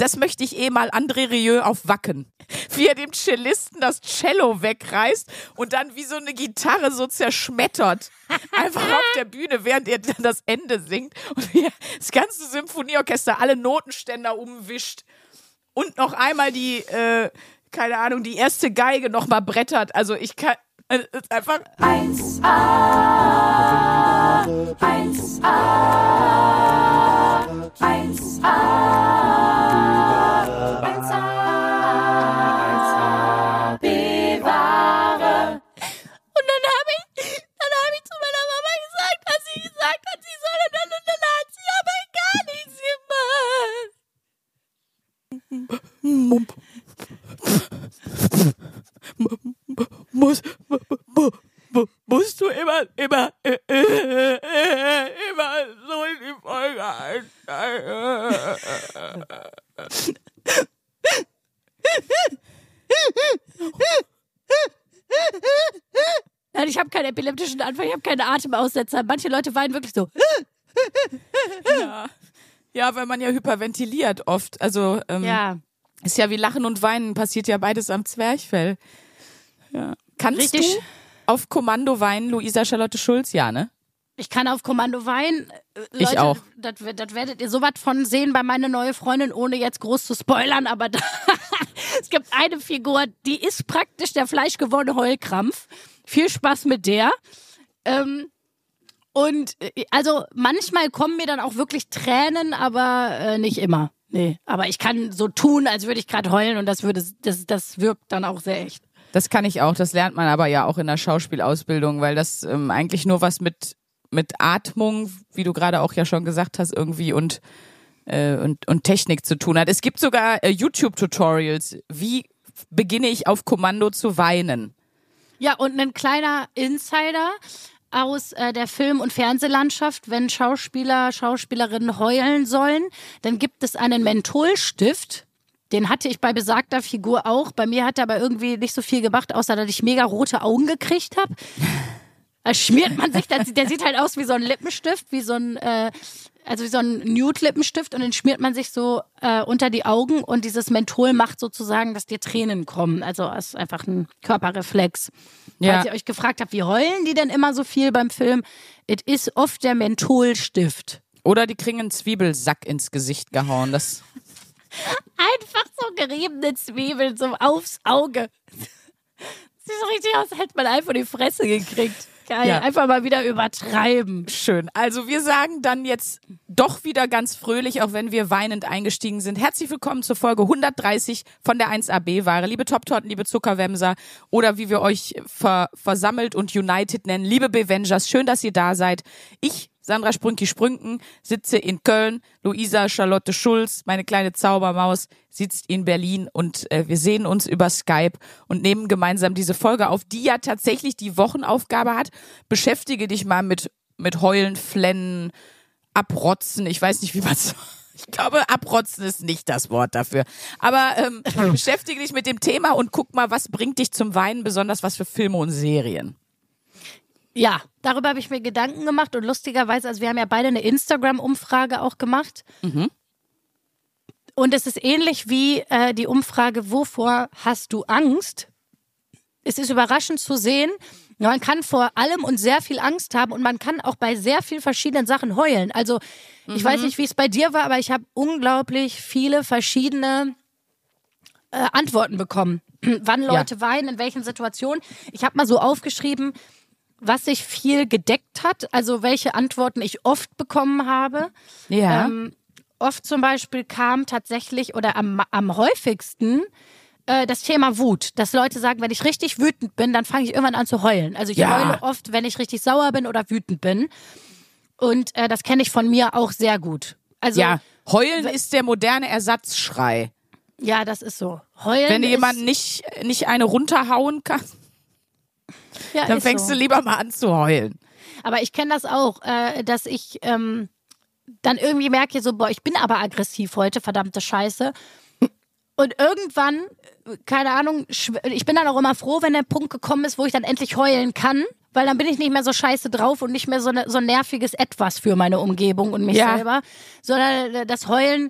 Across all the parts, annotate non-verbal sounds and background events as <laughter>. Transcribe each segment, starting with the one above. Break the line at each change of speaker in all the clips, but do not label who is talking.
das möchte ich eh mal André Rieu auf Wacken. Wie er dem Cellisten das Cello wegreißt und dann wie so eine Gitarre so zerschmettert. Einfach auf der Bühne, während er dann das Ende singt und wie er das ganze Symphonieorchester alle Notenständer umwischt. Und noch einmal die, äh, keine Ahnung, die erste Geige nochmal brettert. Also ich kann, es ist einfach
1a, 1a, 1a, 1a,
gemacht.
muss, mu- mu- musst du immer, immer, äh, äh, äh, immer so in die Folge einsteigen.
Nein, ich habe keinen epileptischen Anfall, ich habe keine Atemaussetzer. Manche Leute weinen wirklich so.
Ja. ja, weil man ja hyperventiliert oft. Also, ähm,
Ja.
Ist ja wie Lachen und Weinen, passiert ja beides am Zwerchfell. Ja. Kannst
Richtig.
du auf Kommando weinen, Luisa Charlotte Schulz? Ja, ne?
Ich kann auf Kommando weinen. Äh,
Ich
Leute,
auch.
Das, das werdet ihr so was von sehen bei meiner neuen Freundin, ohne jetzt groß zu spoilern. Aber <laughs> da, es gibt eine Figur, die ist praktisch der fleischgewordene Heulkrampf. Viel Spaß mit der. Ähm, und äh, also manchmal kommen mir dann auch wirklich Tränen, aber äh, nicht immer. Nee, aber ich kann so tun, als würde ich gerade heulen und das würde das das wirkt dann auch sehr echt.
Das kann ich auch. Das lernt man aber ja auch in der Schauspielausbildung, weil das ähm, eigentlich nur was mit mit Atmung, wie du gerade auch ja schon gesagt hast, irgendwie und äh, und und Technik zu tun hat. Es gibt sogar äh, YouTube-Tutorials, wie beginne ich auf Kommando zu weinen.
Ja, und ein kleiner Insider aus äh, der Film- und Fernsehlandschaft, wenn Schauspieler, Schauspielerinnen heulen sollen, dann gibt es einen Mentholstift. Den hatte ich bei besagter Figur auch. Bei mir hat er aber irgendwie nicht so viel gemacht, außer dass ich mega rote Augen gekriegt habe. Da schmiert man sich, der, der sieht halt aus wie so ein Lippenstift, wie so ein, äh, also wie so ein Nude-Lippenstift und den schmiert man sich so äh, unter die Augen und dieses Menthol macht sozusagen, dass dir Tränen kommen. Also es ist einfach ein Körperreflex.
Ja.
Falls ihr euch gefragt habt, wie heulen die denn immer so viel beim Film? Es ist oft der Mentholstift.
Oder die kriegen einen Zwiebelsack ins Gesicht gehauen. Das <laughs>
Einfach so geriebene Zwiebeln so aufs Auge. Sieht so richtig aus, als hätte man einfach die Fresse gekriegt. Geil.
Ja.
Einfach mal wieder übertreiben.
schön. Also wir sagen dann jetzt doch wieder ganz fröhlich, auch wenn wir weinend eingestiegen sind. Herzlich willkommen zur Folge 130 von der 1AB-Ware. Liebe Top-Torten, liebe Zuckerwämser oder wie wir euch ver versammelt und united nennen. Liebe Bevengers, schön, dass ihr da seid. Ich Sandra Sprünki-Sprünken, sitze in Köln. Luisa Charlotte Schulz, meine kleine Zaubermaus, sitzt in Berlin und äh, wir sehen uns über Skype und nehmen gemeinsam diese Folge auf, die ja tatsächlich die Wochenaufgabe hat. Beschäftige dich mal mit, mit Heulen, Flennen, Abrotzen. Ich weiß nicht, wie man <laughs> Ich glaube, abrotzen ist nicht das Wort dafür. Aber ähm, <laughs> beschäftige dich mit dem Thema und guck mal, was bringt dich zum Weinen, besonders was für Filme und Serien.
Ja, darüber habe ich mir Gedanken gemacht und lustigerweise, also wir haben ja beide eine Instagram-Umfrage auch gemacht. Und es ist ähnlich wie äh, die Umfrage, wovor hast du Angst? Es ist überraschend zu sehen, man kann vor allem und sehr viel Angst haben und man kann auch bei sehr vielen verschiedenen Sachen heulen. Also ich weiß nicht, wie es bei dir war, aber ich habe unglaublich viele verschiedene äh, Antworten bekommen. <clears throat> Wann Leute weinen, in welchen Situationen. Ich habe mal so aufgeschrieben, was sich viel gedeckt hat, also welche Antworten ich oft bekommen habe.
Ja.
Ähm, oft zum Beispiel kam tatsächlich oder am, am häufigsten äh, das Thema Wut. Dass Leute sagen, wenn ich richtig wütend bin, dann fange ich irgendwann an zu heulen. Also ich
Ja.
heule oft, wenn ich richtig sauer bin oder wütend bin. Und äh, das kenne ich von mir auch sehr gut. Also
ja, heulen ist der moderne Ersatzschrei.
ja, das ist so. Heulen
Wenn jemand nicht, nicht eine runterhauen kann,
ja,
dann fängst
so.
du lieber mal an zu heulen.
Aber ich kenne das auch, äh, dass ich ähm, dann irgendwie merke, so, boah, ich bin aber aggressiv heute, verdammte Scheiße. Und irgendwann, keine Ahnung, ich bin dann auch immer froh, wenn der Punkt gekommen ist, wo ich dann endlich heulen kann, weil dann bin ich nicht mehr so scheiße drauf und nicht mehr so, ne, so ein nerviges Etwas für meine Umgebung und mich
Ja.
selber, sondern äh, das Heulen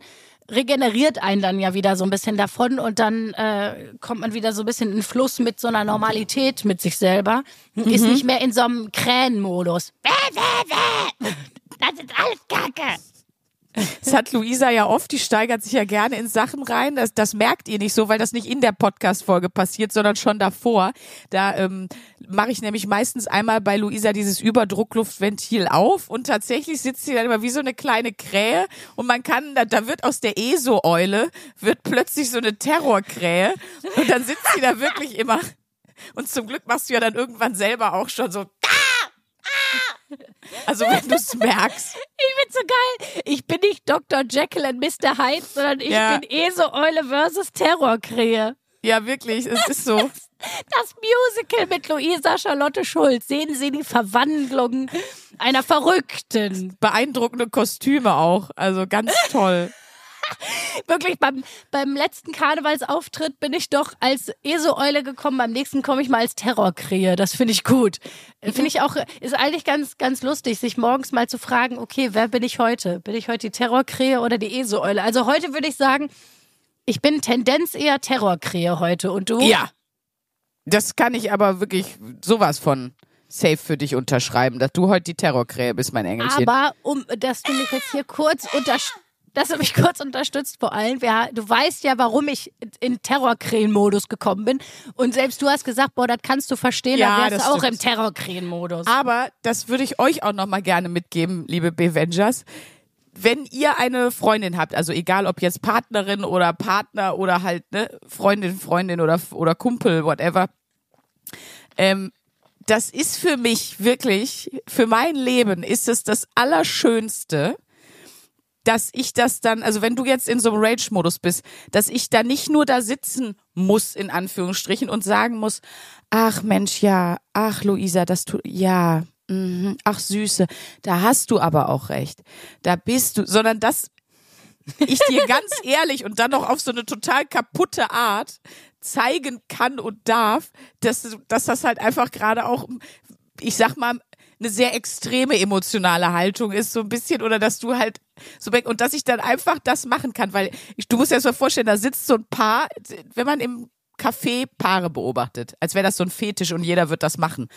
regeneriert einen dann ja wieder so ein bisschen davon und dann äh, kommt man wieder so ein bisschen in Fluss mit so einer Normalität mit sich selber. Ist nicht mehr in so einem Krähenmodus. Das ist alles Kacke.
Das hat Luisa ja oft, die steigert sich ja gerne in Sachen rein. Das, das merkt ihr nicht so, weil das nicht in der Podcast-Folge passiert, sondern schon davor. Da ähm, mache ich nämlich meistens einmal bei Luisa dieses Überdruckluftventil auf und tatsächlich sitzt sie dann immer wie so eine kleine Krähe und man kann, da, da wird aus der ESO-Eule, wird plötzlich so eine Terrorkrähe und dann sitzt sie da wirklich immer und zum Glück machst du ja dann irgendwann selber auch schon so <laughs> also wenn du es merkst.
Ich find's so geil. Ich bin nicht Dr. Jekyll und Mr. Hyde, sondern ich
Ja.
bin Eso-Eule versus Terrorkrähe.
Ja, wirklich, es ist so.
Das Musical mit Luisa Charlotte Schulz. Sehen Sie die Verwandlung einer Verrückten.
Beeindruckende Kostüme auch. Also ganz toll. <laughs>
Wirklich, beim, beim letzten Karnevalsauftritt bin ich doch als Eso-Eule gekommen. Beim nächsten komme ich mal als Terrorkrähe. Das finde ich gut. Finde ich auch, ist eigentlich ganz, ganz lustig, sich morgens mal zu fragen, okay, wer bin ich heute? Bin ich heute die Terrorkrähe oder die Eso-Eule? Also heute würde ich sagen, ich bin Tendenz eher Terrorkrähe heute. Und du?
Ja. Das kann ich aber wirklich sowas von safe für dich unterschreiben, dass du heute die Terrorkrähe bist, mein Engelchen.
Aber um, dass du mich jetzt hier kurz unterstützt, dass du mich <laughs> kurz unterstützt vor allem. Wir, du weißt ja, warum ich in Terrorkrähen-Modus gekommen bin. Und selbst du hast gesagt, boah, das kannst du verstehen,
Ja,
dann wärst
das
du auch im Terrorkrähen-Modus.
Aber das würde ich euch auch nochmal gerne mitgeben, liebe Bevengers. Wenn ihr eine Freundin habt, also egal ob jetzt Partnerin oder Partner oder halt ne, Freundin, Freundin oder, oder Kumpel, whatever, ähm, das ist für mich wirklich, für mein Leben ist es das Allerschönste, dass ich das dann, also wenn du jetzt in so einem Rage-Modus bist, dass ich da nicht nur da sitzen muss, in Anführungsstrichen, und sagen muss, ach Mensch, ja, ach Luisa, das tut, ja, mhm, ach Süße, da hast du aber auch recht. Da bist du, sondern dass ich dir ganz <laughs> ehrlich und dann noch auf so eine total kaputte Art zeigen kann und darf, dass, dass das halt einfach gerade auch, ich sag mal, eine sehr extreme emotionale Haltung ist, so ein bisschen, oder dass du halt so weg, und dass ich dann einfach das machen kann, weil ich, du musst dir das mal vorstellen, da sitzt so ein Paar, wenn man im Café Paare beobachtet, als wäre das so ein Fetisch und jeder wird das machen.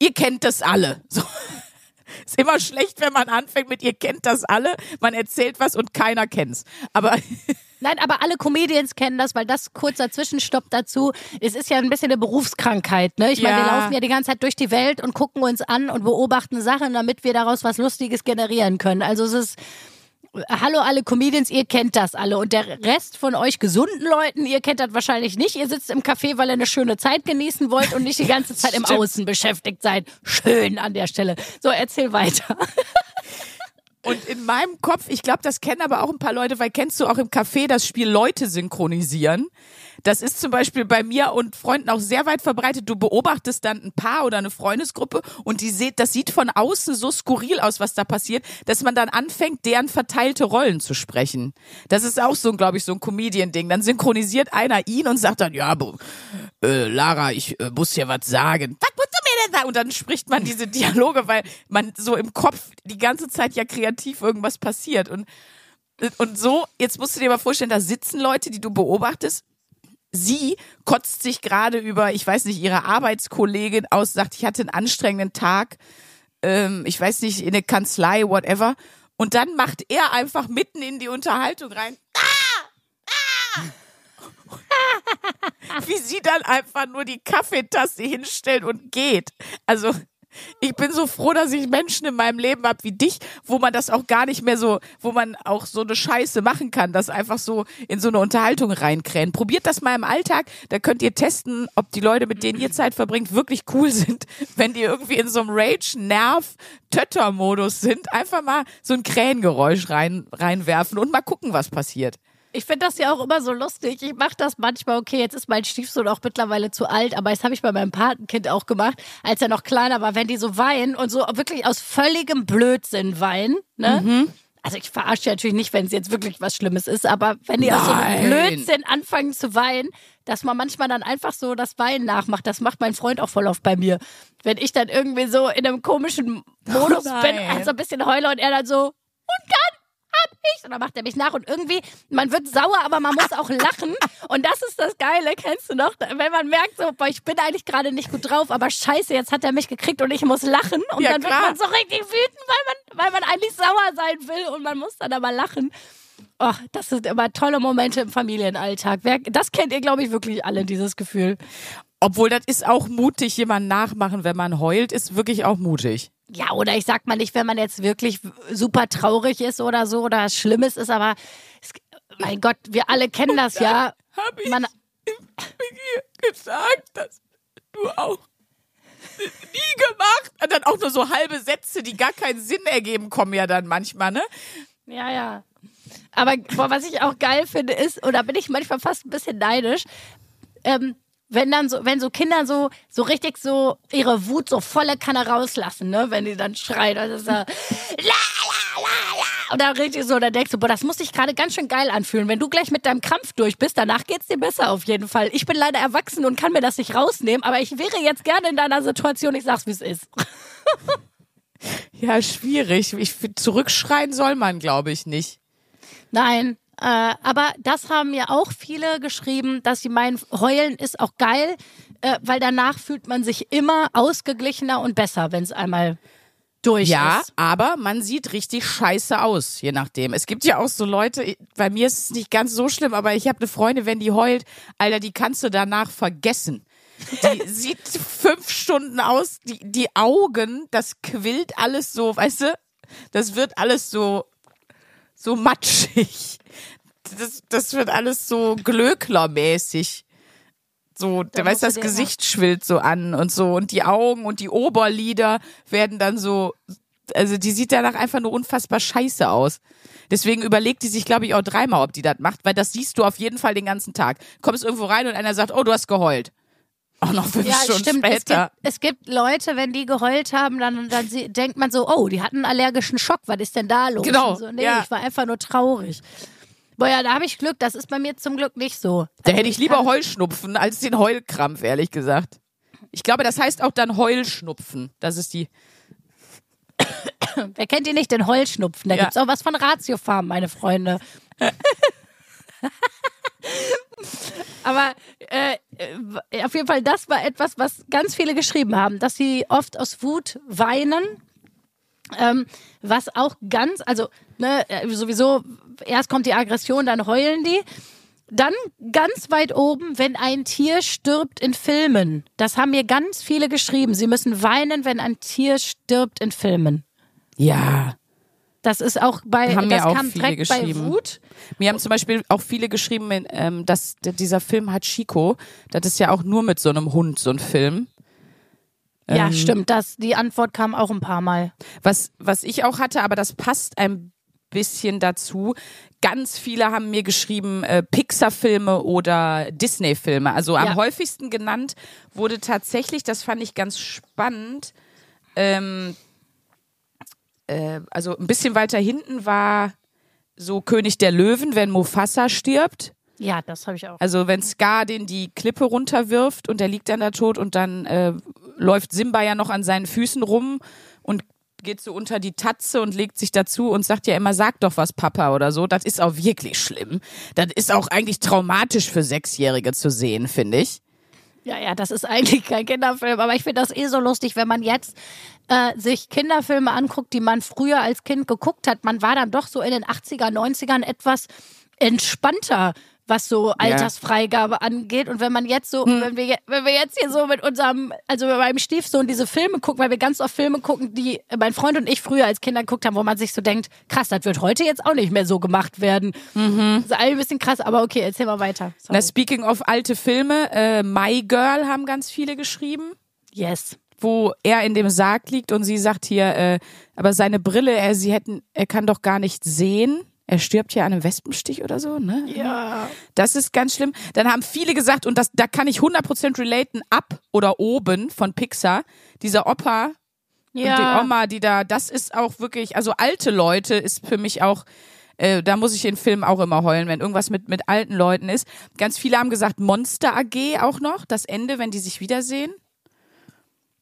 Ihr kennt das alle. So. <laughs> Ist immer schlecht, wenn man anfängt mit ihr kennt das alle, man erzählt was und keiner kennt's. Aber <laughs>
Nein, aber alle Comedians kennen das, weil das kurzer Zwischenstopp dazu. Es ist ja ein bisschen eine Berufskrankheit, ne? Ich meine, wir
Ja.
laufen ja die ganze Zeit durch die Welt und gucken uns an und beobachten Sachen, damit wir daraus was Lustiges generieren können. Also es ist Hallo alle Comedians, ihr kennt das alle. Und der Rest von euch gesunden Leuten, ihr kennt das wahrscheinlich nicht. Ihr sitzt im Café, weil ihr eine schöne Zeit genießen wollt und nicht die ganze Zeit im. Außen beschäftigt seid. Schön an der Stelle. So, erzähl weiter. <laughs>
Und in meinem Kopf, ich glaube, das kennen aber auch ein paar Leute, weil kennst du auch im Café das Spiel Leute synchronisieren? Das ist zum Beispiel bei mir und Freunden auch sehr weit verbreitet. Du beobachtest dann ein Paar oder eine Freundesgruppe und die seht, das sieht von außen so skurril aus, was da passiert, dass man dann anfängt, deren verteilte Rollen zu sprechen. Das ist auch so, glaube ich, so ein Comedian-Ding. Dann synchronisiert einer ihn und sagt dann, ja, äh, Lara, ich äh, muss dir was sagen. Was Und dann spricht man diese Dialoge, weil man so im Kopf die ganze Zeit ja kreativ irgendwas passiert. Und, und so, jetzt musst du dir mal vorstellen, da sitzen Leute, die du beobachtest. Sie kotzt sich gerade über, ich weiß nicht, ihre Arbeitskollegin aus, sagt, ich hatte einen anstrengenden Tag, ähm, ich weiß nicht, in der Kanzlei, whatever. Und dann macht er einfach mitten in die Unterhaltung rein. Ah! Ah! <laughs> Wie sie dann einfach nur die Kaffeetasse hinstellt und geht. Also, ich bin so froh, dass ich Menschen in meinem Leben habe wie dich, wo man das auch gar nicht mehr so, wo man auch so eine Scheiße machen kann, das einfach so in so eine Unterhaltung reinkrähen. Probiert das mal im Alltag, da könnt ihr testen, ob die Leute, mit denen ihr Zeit verbringt, wirklich cool sind. <laughs> Wenn die irgendwie in so einem Rage, Nerv, Tötter-Modus sind, einfach mal so ein Krähengeräusch rein, reinwerfen und mal gucken, was passiert.
Ich finde das ja auch immer so lustig. Ich mache das manchmal, okay, jetzt ist mein Stiefsohn auch mittlerweile zu alt, aber das habe ich bei meinem Patenkind auch gemacht, als er noch kleiner war, wenn die so weinen und so wirklich aus völligem Blödsinn weinen, ne? Also ich verarsche natürlich nicht, wenn es jetzt wirklich was Schlimmes ist, aber wenn die aus so
Nein.
einem Blödsinn anfangen zu weinen, dass man manchmal dann einfach so das Weinen nachmacht, das macht mein Freund auch voll oft bei mir. Wenn ich dann irgendwie so in einem komischen Modus bin,
nein.
also ein bisschen heule und er dann so, und dann hab ich. Und dann macht er mich nach und irgendwie, man wird sauer, aber man muss auch lachen. Und das ist das Geile, kennst du noch? Wenn man merkt, so, boah, ich bin eigentlich gerade nicht gut drauf, aber scheiße, jetzt hat er mich gekriegt und ich muss lachen. Und
Ja,
dann
klar.
wird man so richtig wütend, weil man, weil man eigentlich sauer sein will und man muss dann aber lachen. Oh, das sind immer tolle Momente im Familienalltag. Wer, das kennt ihr, glaube ich, wirklich alle, dieses Gefühl.
Obwohl, das ist auch mutig, jemand nachmachen, wenn man heult, ist wirklich auch mutig.
Ja, oder ich sag mal nicht, wenn man jetzt wirklich super traurig ist oder so oder was Schlimmes ist, aber es, mein Gott, wir alle kennen das ja. <laughs>
Hab ich
Man,
dir gesagt, dass du auch nie gemacht. Und dann auch nur so halbe Sätze, die gar keinen Sinn ergeben, kommen ja dann manchmal, ne?
ja, ja. Aber boah, was ich auch geil finde ist, und da bin ich manchmal fast ein bisschen neidisch, ähm, wenn dann so, wenn so Kinder so, so richtig so ihre Wut so volle Kanne rauslassen, ne, wenn die dann schreien, also so, <laughs> la, la, la, la, und dann richtig so, dann denkst du, boah, das muss sich gerade ganz schön geil anfühlen. Wenn du gleich mit deinem Krampf durch bist, danach geht's dir besser auf jeden Fall. Ich bin leider erwachsen und kann mir das nicht rausnehmen, aber ich wäre jetzt gerne in deiner Situation, ich sag's, wie es ist. <laughs>
Ja, schwierig. Ich zurückschreien soll man, glaube ich, nicht.
Nein, äh, aber das haben mir auch viele geschrieben, dass sie meinen, heulen ist auch geil, äh, weil danach fühlt man sich immer ausgeglichener und besser, wenn es einmal durch
Ja,
ist.
aber man sieht richtig scheiße aus, je nachdem. Es gibt ja auch so Leute, bei mir ist es nicht ganz so schlimm, aber ich habe eine Freundin, wenn die heult, Alter, die kannst du danach vergessen. Die <laughs> sieht fünf Stunden aus, die, die Augen, das quillt alles so, weißt du? Das wird alles so, so matschig. Das, das wird alles so glöcklermäßig. So, weißt,
musst du
das Gesicht schwillt so an und so und die Augen und die Oberlider werden dann so, also die sieht danach einfach nur unfassbar scheiße aus. Deswegen überlegt die sich, glaube ich, auch dreimal, ob die das macht, weil das siehst du auf jeden Fall den ganzen Tag. Kommst irgendwo rein und einer sagt, oh, du hast geheult. Auch noch fünf
Ja,
Stunden
stimmt. Es
später.
gibt, es gibt Leute, wenn die geheult haben, dann, dann sie, denkt man so, oh, die hatten einen allergischen Schock. Was ist denn da los?
Genau,
So, nee,
ja.
ich war einfach nur traurig. Boah, ja, da habe ich Glück. Das ist bei mir zum Glück nicht so.
Da
Also
hätte ich lieber Heuschnupfen als den Heulkrampf, ehrlich gesagt. Ich glaube, das heißt auch dann Heulschnupfen. Das ist die.
Wer kennt die nicht, den Heulschnupfen? Da
Ja.
gibt's auch was von Ratiofarm, meine Freunde. <laughs> Aber äh, äh, auf jeden Fall, das war etwas, was ganz viele geschrieben haben, dass sie oft aus Wut weinen. Ähm, was auch ganz, also ne, äh, sowieso, erst kommt die Aggression, dann heulen die. Dann ganz weit oben, wenn ein Tier stirbt in Filmen. Das haben mir ganz viele geschrieben. Sie müssen weinen, wenn ein Tier stirbt in Filmen.
Ja.
Das ist auch bei,
Haben mir
das
auch
kam
viele
direkt bei
geschrieben.
Wut.
Mir haben zum Beispiel auch viele geschrieben, ähm, dass dieser Film Hachiko, das ist ja auch nur mit so einem Hund, so ein Film.
Ja,
Ähm,
stimmt. Das, die Antwort kam auch ein paar Mal.
Was, was ich auch hatte, aber das passt ein bisschen dazu. Ganz viele haben mir geschrieben, äh, Pixar-Filme oder Disney-Filme. Also am
Ja.
häufigsten genannt wurde tatsächlich, das fand ich ganz spannend, ähm, äh, also ein bisschen weiter hinten war so König der Löwen, wenn Mufasa stirbt.
Ja, das habe ich auch.
Also wenn Scar den die Klippe runterwirft und der liegt dann da tot und dann äh, läuft Simba ja noch an seinen Füßen rum und geht so unter die Tatze und legt sich dazu und sagt ja immer, sag doch was, Papa oder so. Das ist auch wirklich schlimm. Das ist auch eigentlich traumatisch für Sechsjährige zu sehen, finde ich.
Ja, ja, das ist eigentlich kein Kinderfilm, aber ich finde das eh so lustig, wenn man jetzt äh, sich Kinderfilme anguckt, die man früher als Kind geguckt hat. Man war dann doch so in den 80er, 90ern etwas entspannter, was so Altersfreigabe angeht. Und wenn man jetzt so, wenn, wir, wenn wir jetzt hier so mit unserem, also mit meinem Stiefsohn diese Filme gucken, weil wir ganz oft Filme gucken, die mein Freund und ich früher als Kinder geguckt haben, wo man sich so denkt, krass, das wird heute jetzt auch nicht mehr so gemacht werden. Das ist ein bisschen krass, aber okay, erzähl mal weiter. Sorry.
Na, speaking of alte Filme, äh, My Girl haben ganz viele geschrieben.
yes.
wo er in dem Sarg liegt und sie sagt hier, äh, aber seine Brille, er, sie hätten, er kann doch gar nicht sehen. Er stirbt ja an einem Wespenstich oder so, ne?
Ja.
Das ist ganz schlimm. Dann haben viele gesagt, und das, da kann ich 100% relaten, ab oder oben von Pixar, dieser Opa und die Oma, die da, das ist auch wirklich, also alte Leute ist für mich auch, äh, da muss ich in Filmen auch immer heulen, wenn irgendwas mit, mit alten Leuten ist. Ganz viele haben gesagt, Monster AG auch noch, das Ende, wenn die sich wiedersehen.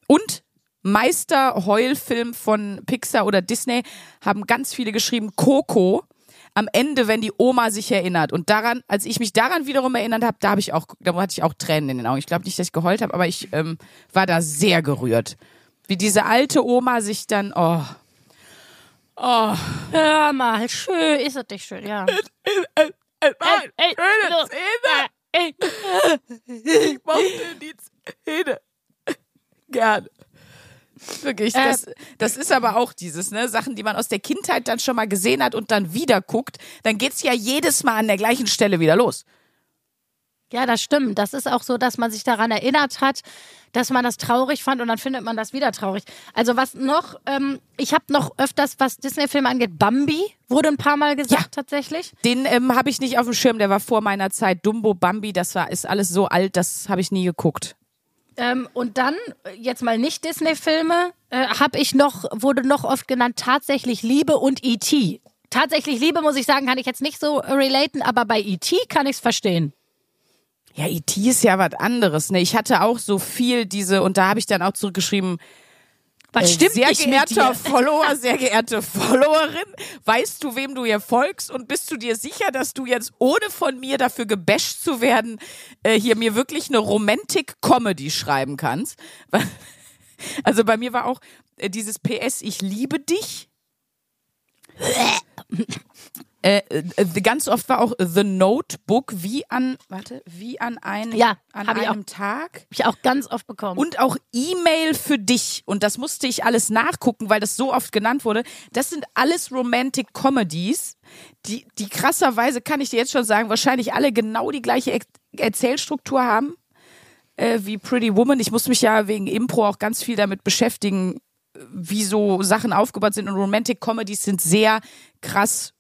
Und Meister-Heulfilm von Pixar oder Disney haben ganz viele geschrieben, Coco. Am Ende, wenn die Oma sich erinnert und daran, als ich mich daran wiederum erinnert habe, da habe ich auch, da hatte ich auch Tränen in den Augen. Ich glaube nicht, dass ich geheult habe, aber ich ähm, war da sehr gerührt, wie diese alte Oma sich dann, oh, oh,
Hör mal, schön, ist das nicht schön, ja.
schöne. Zähne. Ich mochte die Zähne gerne. Wirklich,
Äh,
das, das ist aber auch dieses, ne, Sachen, die man aus der Kindheit dann schon mal gesehen hat und dann wieder guckt, dann geht's ja jedes Mal an der gleichen Stelle wieder los.
Ja, das stimmt. Das ist auch so, dass man sich daran erinnert hat, dass man das traurig fand und dann findet man das wieder traurig. Also was noch, ähm, ich habe noch öfters, was Disney-Filme angeht, Bambi wurde ein paar Mal gesagt
Ja.
tatsächlich.
Den ähm, habe ich nicht auf dem Schirm, der war vor meiner Zeit. Dumbo, Bambi, das war ist alles so alt, das habe ich nie geguckt.
Ähm, und dann, jetzt mal nicht Disney-Filme, äh, habe ich noch, wurde noch oft genannt, tatsächlich Liebe und E.T. Tatsächlich Liebe, muss ich sagen, kann ich jetzt nicht so relaten, aber bei E.T. kann ich es verstehen.
Ja, E.T. ist ja was anderes, ne? Ich hatte auch so viel diese, und da habe ich dann auch zurückgeschrieben,
Was
Äh,
stimmt
sehr geehrter? Follower, <laughs> sehr geehrte Followerin, weißt du, wem du hier folgst und bist du dir sicher, dass du jetzt ohne von mir dafür gebasht zu werden, äh, hier mir wirklich eine Romantic-Comedy schreiben kannst? <laughs> Also bei mir war auch äh, dieses PS, ich liebe dich. <laughs> Äh, äh, ganz oft war auch The Notebook wie an, warte, wie an, ein,
Ja,
an einem Tag.
Hab ich auch ganz oft bekommen.
Und auch E-Mail für dich. Und das musste ich alles nachgucken, weil das so oft genannt wurde. Das sind alles Romantic Comedies, die, die krasserweise, kann ich dir jetzt schon sagen, wahrscheinlich alle genau die gleiche Erzählstruktur haben äh, wie Pretty Woman. Ich muss mich ja wegen Impro auch ganz viel damit beschäftigen, äh, wie so Sachen aufgebaut sind. Und Romantic Comedies sind sehr krass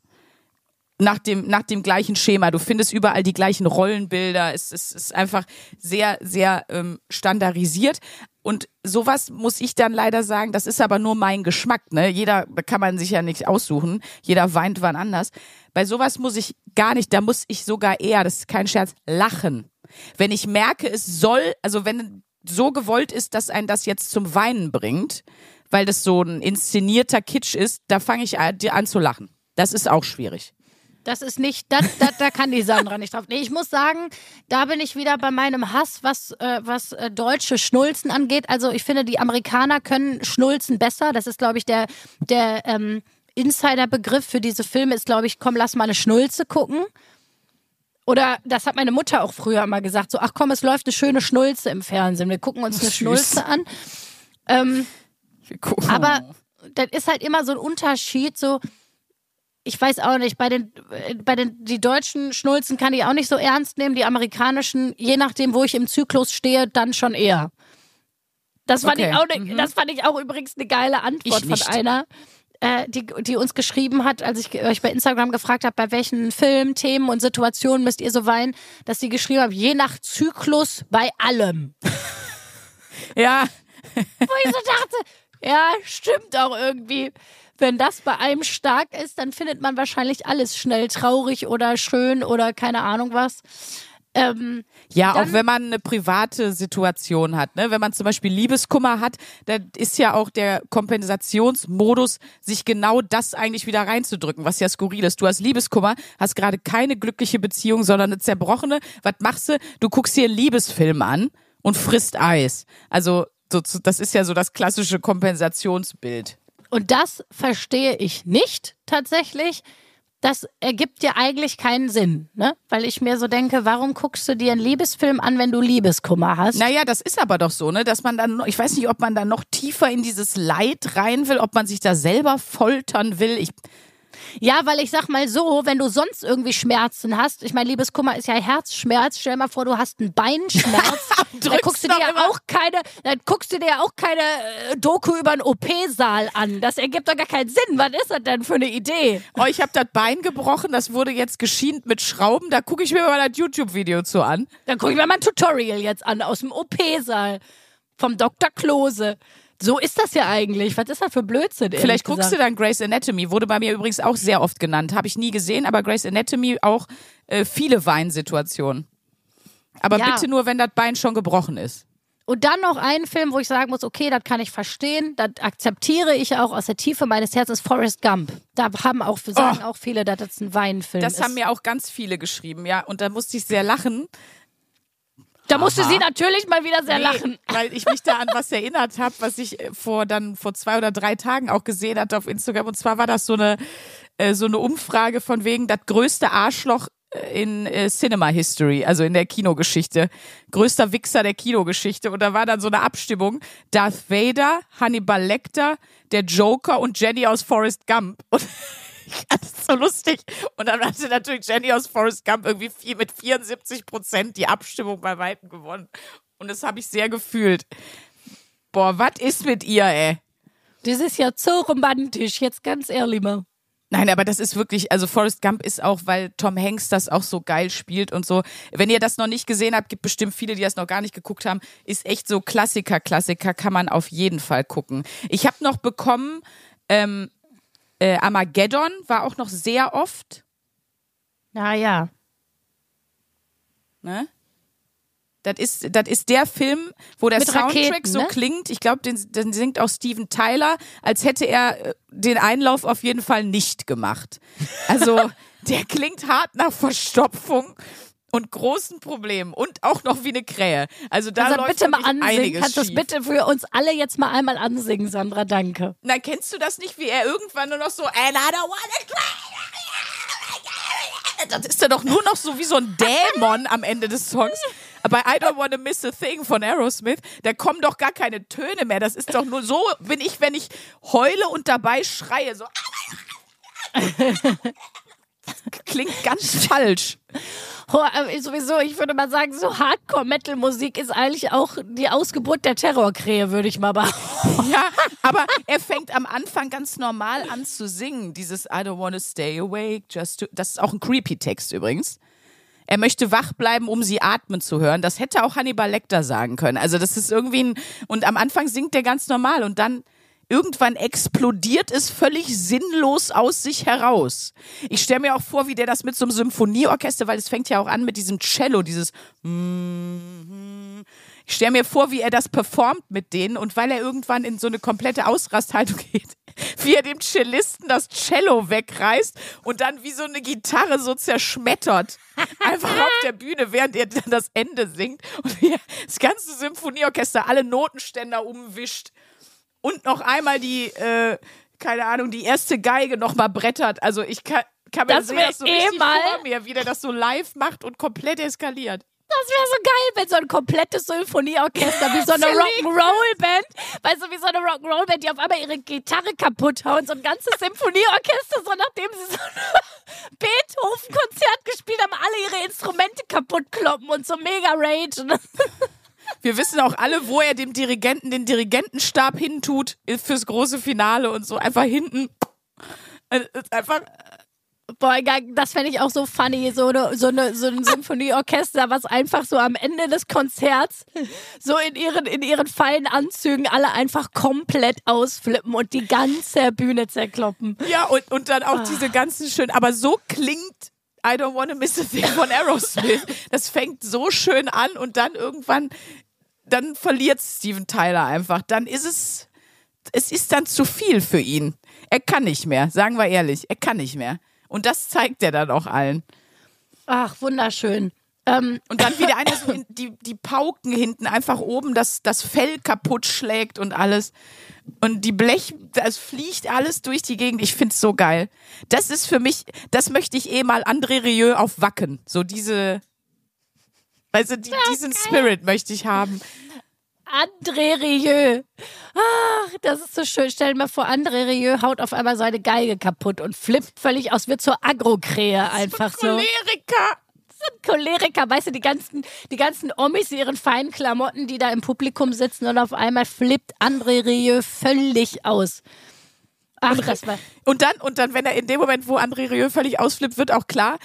nach dem, nach dem gleichen Schema. Du findest überall die gleichen Rollenbilder. Es, es ist einfach sehr, sehr ähm, standardisiert. Und sowas muss ich dann leider sagen, das ist aber nur mein Geschmack. Ne? Jeder kann man sich ja nicht aussuchen. Jeder weint wann anders. Bei sowas muss ich gar nicht, da muss ich sogar eher, das ist kein Scherz, lachen. Wenn ich merke, es soll, also wenn so gewollt ist, dass ein das jetzt zum Weinen bringt, weil das so ein inszenierter Kitsch ist, da fange ich an, an zu lachen. Das ist auch schwierig.
Das ist nicht, das, das, da kann die Sandra nicht drauf. Nee, ich muss sagen, da bin ich wieder bei meinem Hass, was, äh, was äh, deutsche Schnulzen angeht. Also ich finde, die Amerikaner können Schnulzen besser. Das ist, glaube ich, der, der ähm, Insider-Begriff für diese Filme ist, glaube ich, komm, lass mal eine Schnulze gucken. Oder das hat meine Mutter auch früher mal gesagt, so, ach komm, es läuft eine schöne Schnulze im Fernsehen. Wir gucken uns eine
Süß.
Schnulze an. Ähm, aber das ist halt immer so ein Unterschied, so, ich weiß auch nicht, bei den, bei den, die deutschen Schnulzen kann ich auch nicht so ernst nehmen, die amerikanischen, je nachdem, wo ich im Zyklus stehe, dann schon eher. Das fand,
Okay.
ich, auch ne, das fand ich auch übrigens eine geile Antwort von einer, äh, die, die uns geschrieben hat, als ich euch bei Instagram gefragt habe, bei welchen Filmen, Themen und Situationen müsst ihr so weinen, dass sie geschrieben hat, je nach Zyklus bei allem.
ja, <laughs>
wo ich so dachte, ja, stimmt auch irgendwie. Wenn das bei einem stark ist, dann findet man wahrscheinlich alles schnell traurig oder schön oder keine Ahnung was. Ähm,
Ja, auch wenn man eine private Situation hat, ne? Wenn man zum Beispiel Liebeskummer hat, dann ist ja auch der Kompensationsmodus, sich genau das eigentlich wieder reinzudrücken, was ja skurril ist. Du hast Liebeskummer, hast gerade keine glückliche Beziehung, sondern eine zerbrochene. Was machst du? Du guckst dir einen Liebesfilm an und frisst Eis. Also, so, so- das ist ja so das klassische Kompensationsbild.
Und das verstehe ich nicht tatsächlich. Das ergibt ja eigentlich keinen Sinn, ne? Weil ich mir so denke, warum guckst du dir einen Liebesfilm an, wenn du Liebeskummer hast?
Naja, das ist aber doch so, ne, dass man dann, ich weiß nicht, ob man da noch tiefer in dieses Leid rein will, ob man sich da selber foltern will. Ich,
Ja, weil ich sag mal so, wenn du sonst irgendwie Schmerzen hast, ich meine, Liebeskummer ist ja Herzschmerz, stell mal vor, du hast einen Beinschmerz, <laughs> dann guckst du dir ja auch keine, dann guckst du dir ja auch keine äh, Doku über einen OP-Saal an. Das ergibt doch gar keinen Sinn. Was ist das denn für eine Idee?
oh, ich habe das Bein gebrochen, das wurde jetzt geschient mit Schrauben, da gucke ich mir mal das YouTube-Video zu an.
Dann gucke ich mir mal ein Tutorial jetzt an aus dem OP-Saal vom Dr. Klose. So ist das ja eigentlich. Was ist das für Blödsinn?
Vielleicht guckst du
gesagt.
dann Grey's Anatomy, wurde bei mir übrigens auch sehr oft genannt, habe ich nie gesehen, aber Grey's Anatomy auch äh, viele Weinsituationen. Aber
Ja.
bitte nur, wenn das Bein schon gebrochen ist.
Und dann noch ein Film, wo ich sagen muss, okay, das kann ich verstehen, das akzeptiere ich auch aus der Tiefe meines Herzens, Forrest Gump. Da haben auch, sagen auch viele, dass das ein Weinfilm
Das
ist.
haben mir auch ganz viele geschrieben, ja. Und da musste ich sehr lachen.
Da musste
Aha.
sie natürlich mal wieder sehr
Nee,
lachen.
Weil ich mich da an was erinnert habe, was ich äh, vor dann vor zwei oder drei Tagen auch gesehen hatte auf Instagram. Und zwar war das so eine äh, so eine Umfrage von wegen das größte Arschloch äh, in äh, Cinema History, also in der Kinogeschichte, größter Wichser der Kinogeschichte. Und da war dann so eine Abstimmung: Darth Vader, Hannibal Lecter, der Joker und Jenny aus Forrest Gump. Und <laughs> das ist so lustig. Und dann hatte natürlich Jenny aus Forrest Gump irgendwie viel, mit 74 Prozent die Abstimmung bei Weitem gewonnen. Und das habe ich sehr gefühlt. Boah, was ist mit ihr, ey?
Das ist ja so romantisch, jetzt ganz ehrlich mal.
Nein, aber das ist wirklich, also Forrest Gump ist auch, weil Tom Hanks das auch so geil spielt und so. Wenn ihr das noch nicht gesehen habt, gibt bestimmt viele, die das noch gar nicht geguckt haben, ist echt so Klassiker, Klassiker, kann man auf jeden Fall gucken. Ich habe noch bekommen, ähm, äh, Armageddon war auch noch sehr oft.
Naja.
Ne? Das ist, das ist der Film, wo der
Mit
Soundtrack
Raketen,
so
ne?
klingt. Ich glaube, den, den singt auch Steven Tyler, als hätte er äh, den Einlauf auf jeden Fall nicht gemacht. Also, <laughs> der klingt hart nach Verstopfung und großen Problemen und auch noch wie eine Krähe. Also da
Also
läuft
bitte mal ansingen.
einiges
Kannst du
schief.
bitte für uns alle jetzt mal einmal ansingen, Sandra? Danke.
Nein, kennst du das nicht, wie er irgendwann nur noch so, and I don't wanna cry. Das ist ja doch nur noch so wie so ein Dämon am Ende des Songs. Bei I Don't Wanna Miss a Thing von Aerosmith, da kommen doch gar keine Töne mehr. Das ist doch nur so, bin ich, wenn ich heule und dabei schreie. So. <laughs> Klingt ganz falsch. <laughs>
Oh, sowieso, ich würde mal sagen, so Hardcore-Metal-Musik ist eigentlich auch die Ausgeburt der Terrorkrähe, würde ich mal behaupten. <laughs>
Ja, aber er fängt am Anfang ganz normal an zu singen. Dieses I don't wanna stay awake, just to. Das ist auch ein creepy Text übrigens. Er möchte wach bleiben, um sie atmen zu hören. Das hätte auch Hannibal Lecter sagen können. Also das ist irgendwie ein, und am Anfang singt er ganz normal und dann irgendwann explodiert es völlig sinnlos aus sich heraus. Ich stelle mir auch vor, wie der das mit so einem Symphonieorchester, weil es fängt ja auch an mit diesem Cello, dieses ich stelle mir vor, wie er das performt mit denen und weil er irgendwann in so eine komplette Ausrasthaltung <laughs> geht, wie er dem Cellisten das Cello wegreißt und dann wie so eine Gitarre so zerschmettert. Einfach auf der Bühne, während er dann das Ende singt und das ganze Symphonieorchester alle Notenständer umwischt und noch einmal die, äh, keine Ahnung, die erste Geige nochmal brettert. Also ich kann, kann mir
Das
sehen, das so
eh
richtig
mal-
vor mir, wie der das so live macht und komplett eskaliert.
Das wäre so geil, wenn so ein komplettes Symphonieorchester, wie so eine Rock'n'Roll-Band, weißt du, wie so eine Rock'n'Roll-Band, die auf einmal ihre Gitarre kaputt hauen, so ein ganzes Symphonieorchester, so nachdem sie so ein <laughs> Beethoven-Konzert gespielt haben, alle ihre Instrumente kaputt kloppen und so mega Rage. <laughs>
Wir wissen auch alle, wo er dem Dirigenten den Dirigentenstab hintut fürs große Finale und so. Einfach hinten. Es ist Einfach.
Boah, das fände ich auch so funny, so, eine, so, eine, so ein Symphonieorchester, was einfach so am Ende des Konzerts so in ihren, in ihren feinen Anzügen alle einfach komplett ausflippen und die ganze Bühne zerkloppen.
Ja, und, und dann auch diese ganzen schönen. Aber so klingt I Don't Wanna Miss a Thing von Aerosmith. Das fängt so schön an und dann irgendwann. Dann verliert Steven Tyler einfach. Dann ist es. Es ist dann zu viel für ihn. Er kann nicht mehr, sagen wir ehrlich. Er kann nicht mehr. Und das zeigt er dann auch allen.
Ach, wunderschön. Ähm,
Und dann wieder einer so <laughs> die, die Pauken hinten einfach oben das, das Fell kaputt schlägt und alles. Und die Blech, das fliegt alles durch die Gegend. Ich find's so geil. Das ist für mich, das möchte ich eh mal André Rieu auf Wacken. So diese, also die, diesen Spirit möchte ich haben.
André Rieu. Ach, das ist so schön. Stell dir mal vor, André Rieu haut auf einmal seine Geige kaputt und flippt völlig aus, wird zur Agrokrähe einfach so.
Choleriker.
Choleriker, weißt du, die ganzen, die ganzen Omis in ihren feinen Klamotten, die da im Publikum sitzen und auf einmal flippt André Rieu völlig aus. Ach, das war.
Und dann, und dann, wenn er in dem Moment, wo André Rieu völlig ausflippt, wird auch klar,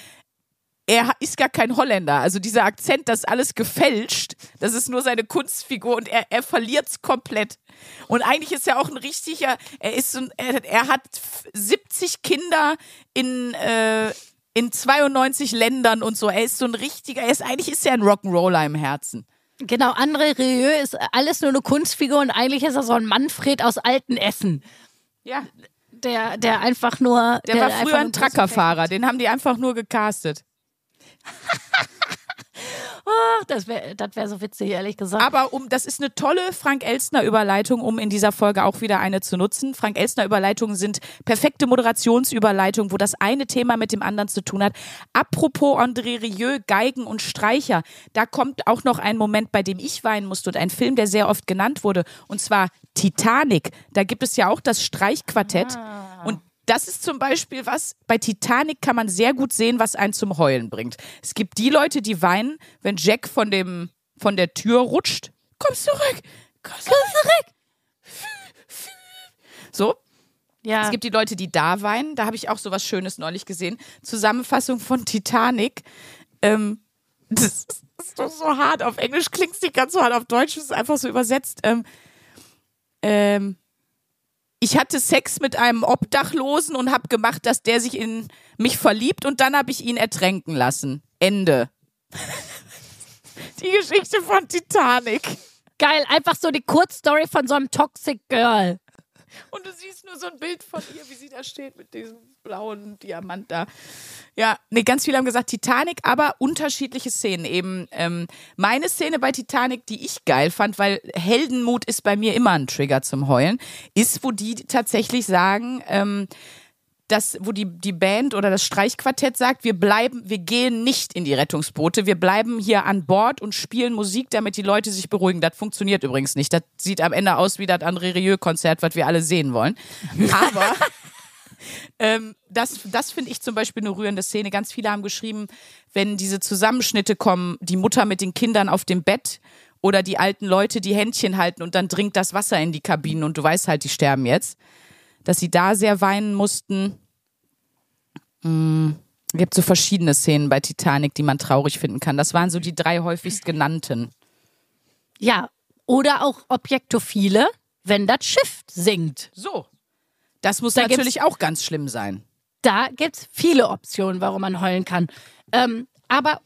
er ist gar kein Holländer. Also dieser Akzent, das ist alles gefälscht. Das ist nur seine Kunstfigur und er, er verliert's komplett. Und eigentlich ist er auch ein richtiger, er ist so ein, er, er hat 70 Kinder in, äh, in 92 Ländern und so. Er ist so ein richtiger, er ist, eigentlich ist er ein Rock'n'Roller im Herzen.
Genau, André Rieu ist alles nur eine Kunstfigur und eigentlich ist er so ein Manfred aus alten Essen.
Ja.
Der, der einfach nur.
Der, war
einfach
früher ein Truckerfahrer, den haben die einfach nur gecastet. <laughs>
Ach, das wäre das wär so witzig, ehrlich gesagt.
Aber um, das ist eine tolle Frank Elstner Überleitung, um in dieser Folge auch wieder eine zu nutzen. Frank Elstner Überleitungen sind perfekte Moderationsüberleitungen, wo das eine Thema mit dem anderen zu tun hat. Apropos André Rieu, Geigen und Streicher, da kommt auch noch ein Moment, bei dem ich weinen musste und ein Film, der sehr oft genannt wurde, und zwar Titanic. Da gibt es ja auch das Streichquartett und das ist zum Beispiel was, bei Titanic kann man sehr gut sehen, was einen zum Heulen bringt. Es gibt die Leute, die weinen, wenn Jack von dem, von der Tür rutscht. Komm zurück! Komm zurück! So.
ja.
Es gibt die Leute, die da weinen. Da habe ich auch so was Schönes neulich gesehen. Zusammenfassung von Titanic. Ähm, <laughs> das ist doch so hart. Auf Englisch klingt es nicht ganz so hart. Auf Deutsch ist es einfach so übersetzt. Ähm, ähm, ich hatte Sex mit einem Obdachlosen und habe gemacht, dass der sich in mich verliebt und dann habe ich ihn ertränken lassen. Ende. Die Geschichte von Titanic.
Geil, einfach so die Kurzstory von so einem Toxic Girl.
Und du siehst nur so ein Bild von ihr, wie sie da steht mit diesem blauen Diamant da. Ja, nee, ganz viele haben gesagt Titanic, aber unterschiedliche Szenen. Eben ähm, meine Szene bei Titanic, die ich geil fand, weil Heldenmut ist bei mir immer ein Trigger zum Heulen, ist, wo die tatsächlich sagen, ähm, das, wo die, die Band oder das Streichquartett sagt, wir bleiben, wir gehen nicht in die Rettungsboote, wir bleiben hier an Bord und spielen Musik, damit die Leute sich beruhigen. Das funktioniert übrigens nicht. Das sieht am Ende aus wie das André Rieu-Konzert, was wir alle sehen wollen. Aber <laughs> ähm, das, das finde ich zum Beispiel eine rührende Szene. Ganz viele haben geschrieben, wenn diese Zusammenschnitte kommen, die Mutter mit den Kindern auf dem Bett oder die alten Leute, die Händchen halten und dann dringt das Wasser in die Kabinen und du weißt halt, die sterben jetzt dass sie da sehr weinen mussten. Mm, Es gibt so verschiedene Szenen bei Titanic, die man traurig finden kann. Das waren so die drei häufigst genannten.
Ja, oder auch Objektophile, wenn das Schiff sinkt.
So. Das muss
Da
natürlich auch ganz schlimm sein.
Da gibt's viele Optionen, warum man heulen kann. Ähm, aber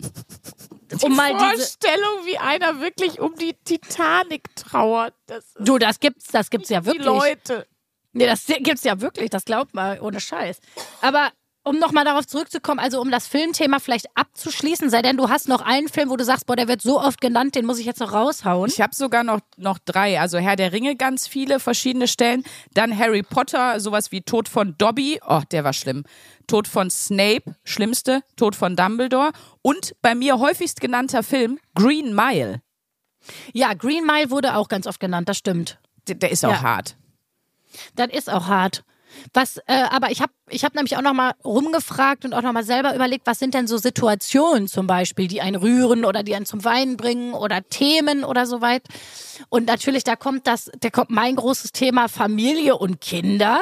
um mal.
Vorstellung, wie einer wirklich um die Titanic trauert. Das
Du, das gibt's, das gibt's ja
die
wirklich.
Leute.
Nee, das gibt's ja wirklich, das glaubt mal, ohne Scheiß. Aber um nochmal darauf zurückzukommen, also um das Filmthema vielleicht abzuschließen, sei denn du hast noch einen Film, wo du sagst, boah, der wird so oft genannt, den muss ich jetzt noch raushauen.
Ich habe sogar noch, noch drei. Also Herr der Ringe ganz viele verschiedene Stellen. Dann Harry Potter, sowas wie Tod von Dobby. Oh, der war schlimm. Tod von Snape, schlimmste. Tod von Dumbledore. Und bei mir häufigst genannter Film Green Mile.
Ja, Green Mile wurde auch ganz oft genannt, das stimmt.
Der, der ist auch
Ja.
hart.
Das ist auch hart. Was, äh, aber ich habe ich hab nämlich auch noch mal rumgefragt und auch noch mal selber überlegt, was sind denn so Situationen zum Beispiel, die einen rühren oder die einen zum Weinen bringen oder Themen oder so weit. Und natürlich, da kommt das, da kommt mein großes Thema Familie und Kinder.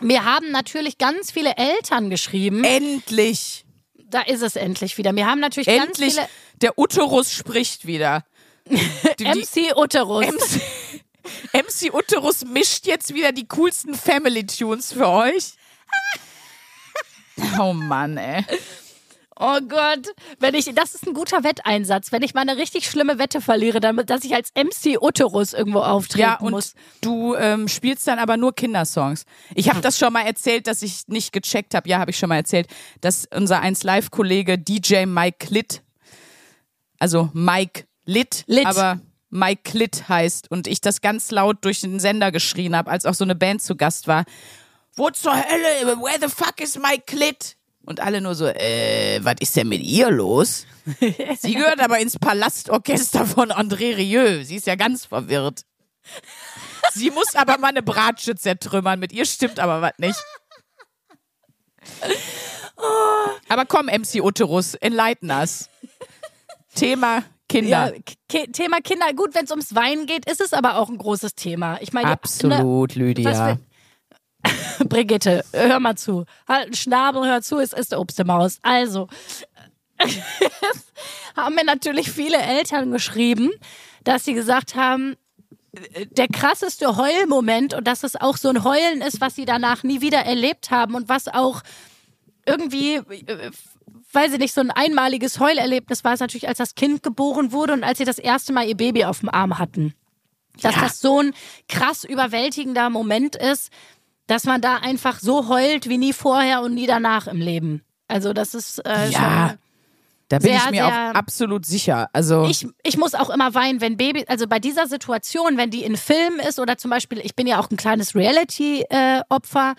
Mir haben natürlich ganz viele Eltern geschrieben.
Endlich.
Da ist es endlich wieder. Mir haben natürlich ganz
Endlich.
viele
Der Uterus spricht wieder. <laughs> Die, die,
MC Uterus.
MC, MC Uterus mischt jetzt wieder die coolsten Family Tunes für euch. <laughs> Oh Mann, ey.
Oh Gott, wenn ich, das ist ein guter Wetteinsatz. Wenn ich mal eine richtig schlimme Wette verliere, damit, dass ich als MC Uterus irgendwo auftreten
Ja, und
muss.
du ähm, spielst dann aber nur Kindersongs. Ich habe das schon mal erzählt, dass ich nicht gecheckt habe. Ja, habe ich schon mal erzählt, dass unser 1 Live Kollege DJ Mike Litt, also Mike Litt,
Litt.
aber Mike Litt heißt und ich das ganz laut durch den Sender geschrien habe, als auch so eine Band zu Gast war. Wo zur Hölle? Where the fuck is Mike Litt? Und alle nur so, äh, was ist denn mit ihr los? <laughs> Sie gehört aber ins Palastorchester von André Rieu. Sie ist ja ganz verwirrt. Sie muss aber mal eine Bratsche zertrümmern. Mit ihr stimmt aber was nicht. Aber komm, MC Uterus, enlighten us. Thema Kinder.
Ki Thema Kinder. Gut, wenn es ums Weinen geht, ist es aber auch ein großes Thema. Ich meine,
Absolut,
Ne,
Lydia. <laughs>
Brigitte, hör mal zu. Halt einen Schnabel, hör zu, es ist der Obst der Maus. Also, <laughs> haben mir natürlich viele Eltern geschrieben, dass sie gesagt haben, der krasseste Heulmoment und dass es auch so ein Heulen ist, was sie danach nie wieder erlebt haben und was auch irgendwie äh, weiß ich nicht, so ein einmaliges Heulerlebnis war es natürlich, als das Kind geboren wurde und als sie das erste Mal ihr Baby auf dem Arm hatten. Dass
Ja.
das so ein krass überwältigender Moment ist, dass man da einfach so heult wie nie vorher und nie danach im Leben. Also das ist äh,
Ja,
schon
Da bin
Sehr,
ich mir auch
sehr-
absolut sicher. Also
ich, ich muss auch immer weinen, wenn Baby, also bei dieser Situation, wenn die in Filmen ist oder zum Beispiel, ich bin ja auch ein kleines Reality-Opfer,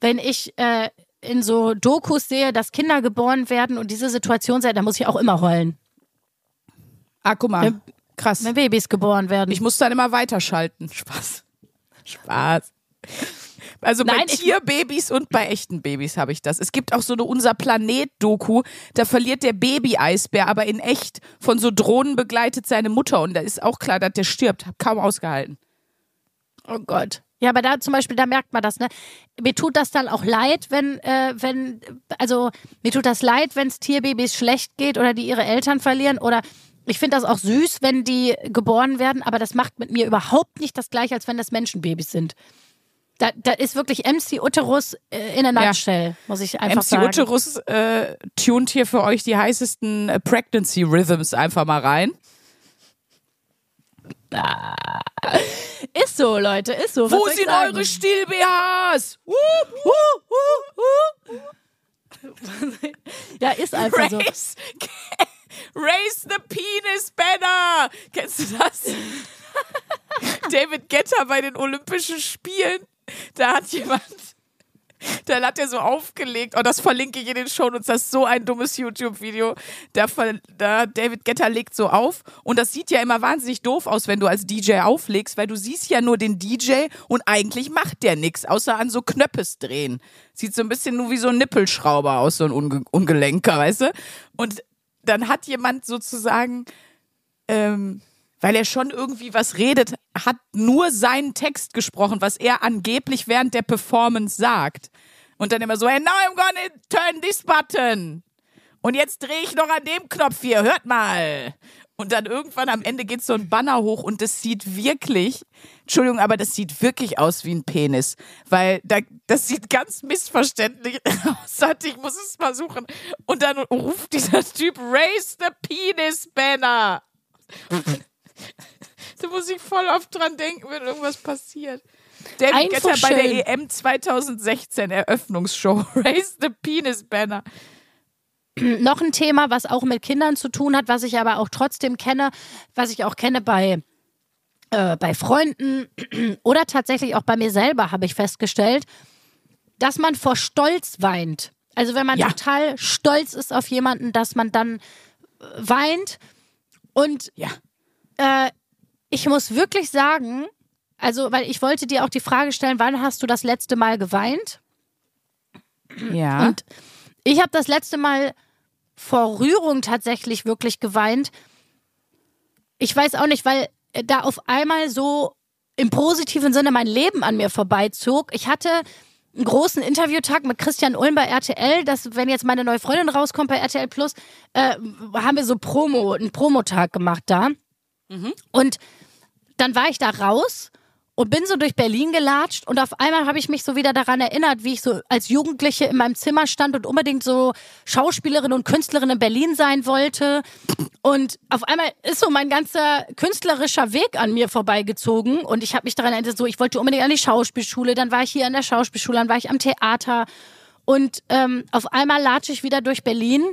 wenn ich äh, in so Dokus sehe, dass Kinder geboren werden und diese Situation sehe, dann muss ich auch immer heulen,
ah, guck mal, krass.
wenn Babys geboren werden.
Ich muss dann immer weiterschalten. Spaß. Spaß. Also bei
Nein, ich-
Tierbabys und bei echten Babys habe ich das. Es gibt auch so eine Unser Planet-Doku, da verliert der Baby-Eisbär, aber in echt von so Drohnen begleitet seine Mutter und da ist auch klar, dass der stirbt. Hab kaum ausgehalten.
Oh Gott. Ja, aber da zum Beispiel, da merkt man das, ne? Mir tut das dann auch leid, wenn, äh, wenn, also mir tut das leid, wenn es Tierbabys schlecht geht oder die ihre Eltern verlieren oder ich finde das auch süß, wenn die geboren werden, aber das macht mit mir überhaupt nicht das gleiche, als wenn das Menschenbabys sind. Da, da ist wirklich MC Uterus äh, in a
Ja.
nutshell, muss ich einfach
MC
sagen.
Uterus äh, tunt hier für euch die heißesten äh, Pregnancy Rhythms einfach mal rein.
Ist so, Leute, ist so.
Wo sind eure Still-BHs? Wup, wup, wup.
Ja, ist einfach so.
Raise, <laughs> raise the penis banner. Kennst du das? <laughs> David Getter bei den Olympischen Spielen. Da hat jemand, da hat er so aufgelegt, und das verlinke ich in den Shownotes, das ist so ein dummes YouTube-Video. Da, da David Getter legt so auf und das sieht ja immer wahnsinnig doof aus, wenn du als DJ auflegst, weil du siehst ja nur den DJ und eigentlich macht der nichts, außer an so Knöppes drehen. Sieht so ein bisschen nur wie so ein Nippelschrauber aus, so ein Unge Ungelenker, weißt du? Und dann hat jemand sozusagen ähm, weil er schon irgendwie was redet, hat nur seinen Text gesprochen, was er angeblich während der Performance sagt. Und dann immer so, hey, now I'm gonna turn this button. Und jetzt drehe ich noch an dem Knopf hier, hört mal. Und dann irgendwann am Ende geht so ein Banner hoch und das sieht wirklich, Entschuldigung, aber das sieht wirklich aus wie ein Penis. Weil da, das sieht ganz missverständlich <laughs> aus. Ich muss es mal suchen. Und dann ruft dieser Typ, raise the penis banner. <laughs> Da muss ich voll oft dran denken, wenn irgendwas passiert. David Getter bei der. EM 2016 Eröffnungsshow. <laughs> Raise the Penis Banner. <clears throat>
noch ein Thema, was auch mit Kindern zu tun hat, was ich aber auch trotzdem kenne, was ich auch kenne bei, äh, bei Freunden <clears throat> oder tatsächlich auch bei mir selber, habe ich festgestellt, dass man vor Stolz weint. Also wenn man
Ja.
total stolz ist auf jemanden, dass man dann äh, weint. Und
Ja.
Äh, ich muss wirklich sagen, also, weil ich wollte dir auch die Frage stellen, wann hast du das letzte Mal geweint?
Ja.
Und ich habe das letzte Mal vor Rührung tatsächlich wirklich geweint. Ich weiß auch nicht, weil äh, da auf einmal so im positiven Sinne mein Leben an mir vorbeizog. Ich hatte einen großen Interviewtag mit Christian Ulm bei RTL. Das, wenn jetzt meine neue Freundin rauskommt bei RTL Plus, äh, haben wir so Promo, einen Promotag gemacht da. Und dann war ich da raus und bin so durch Berlin gelatscht und auf einmal habe ich mich so wieder daran erinnert, wie ich so als Jugendliche in meinem Zimmer stand und unbedingt so Schauspielerin und Künstlerin in Berlin sein wollte. Und auf einmal ist so mein ganzer künstlerischer Weg an mir vorbeigezogen und ich habe mich daran erinnert, so ich wollte unbedingt an die Schauspielschule, dann war ich hier an der Schauspielschule, dann war ich am Theater und ähm, auf einmal latsche ich wieder durch Berlin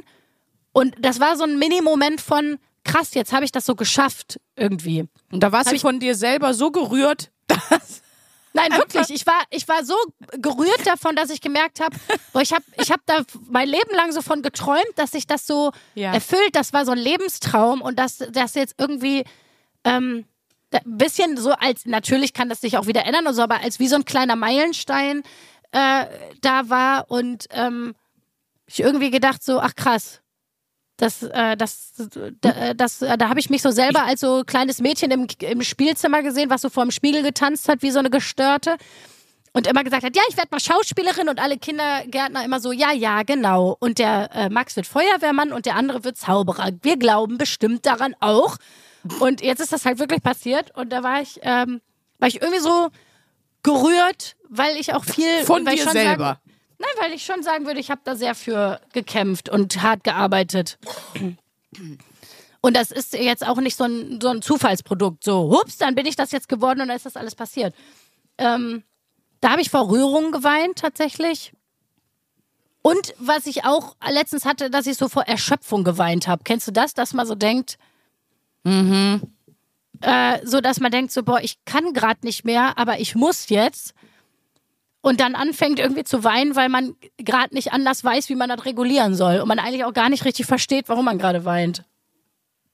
und das war so ein Mini-Moment von krass, jetzt habe ich das so geschafft irgendwie.
Und da warst du von dir selber so gerührt, <laughs> dass.
Nein, wirklich. Ich war, ich war so gerührt davon, dass ich gemerkt habe, ich habe ich hab da mein Leben lang so von geträumt, dass sich das so
Ja.
erfüllt. Das war so ein Lebenstraum und dass das jetzt irgendwie ähm, ein bisschen so als, natürlich kann das sich auch wieder ändern und so, aber als wie so ein kleiner Meilenstein äh, da war und ähm, ich irgendwie gedacht so, ach krass. Das, äh, das, da, das, äh, da habe ich mich so selber als so kleines Mädchen im, im Spielzimmer gesehen, was so vor dem Spiegel getanzt hat, wie so eine Gestörte. Und immer gesagt hat, ja, ich werde mal Schauspielerin und alle Kindergärtner immer so, ja, ja, genau. Und der äh, Max wird Feuerwehrmann und der andere wird Zauberer. Wir glauben bestimmt daran auch. Und jetzt ist das halt wirklich passiert und da war ich, ähm, war ich irgendwie so gerührt, weil ich auch viel
Von dir selber.
Sagen, Nein, weil ich schon sagen würde, ich habe da sehr für gekämpft und hart gearbeitet. Und das ist jetzt auch nicht so ein, so ein Zufallsprodukt. So, hups, dann bin ich das jetzt geworden und dann ist das alles passiert. Ähm, da habe ich vor Rührung geweint tatsächlich. Und was ich auch letztens hatte, dass ich so vor Erschöpfung geweint habe. Kennst du das, dass man so denkt? Mhm. Äh, so, dass man denkt, so, boah, ich kann gerade nicht mehr, aber ich muss jetzt. Und dann anfängt irgendwie zu weinen, weil man gerade nicht anders weiß, wie man das regulieren soll. Und man eigentlich auch gar nicht richtig versteht, warum man gerade weint.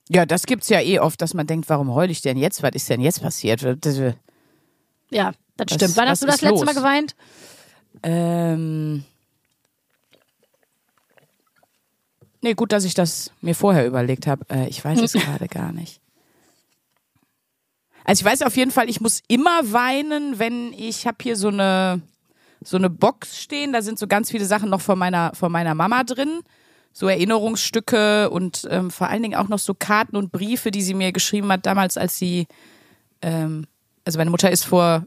Ja, das gibt's ja eh oft, dass man denkt, warum heul ich denn jetzt? Was ist denn jetzt passiert? Das,
Ja, das
Was-
stimmt. Wann hast du das letzte
los?
Mal geweint?
Ähm. Nee, gut, dass ich das mir vorher überlegt habe. Äh, ich weiß es <laughs> gerade gar nicht. Also ich weiß auf jeden Fall, ich muss immer weinen, wenn ich habe hier so eine so eine Box stehen. Da sind so ganz viele Sachen noch von meiner von meiner Mama drin, so Erinnerungsstücke und ähm, vor allen Dingen auch noch so Karten und Briefe, die sie mir geschrieben hat damals, als sie ähm, also meine Mutter ist vor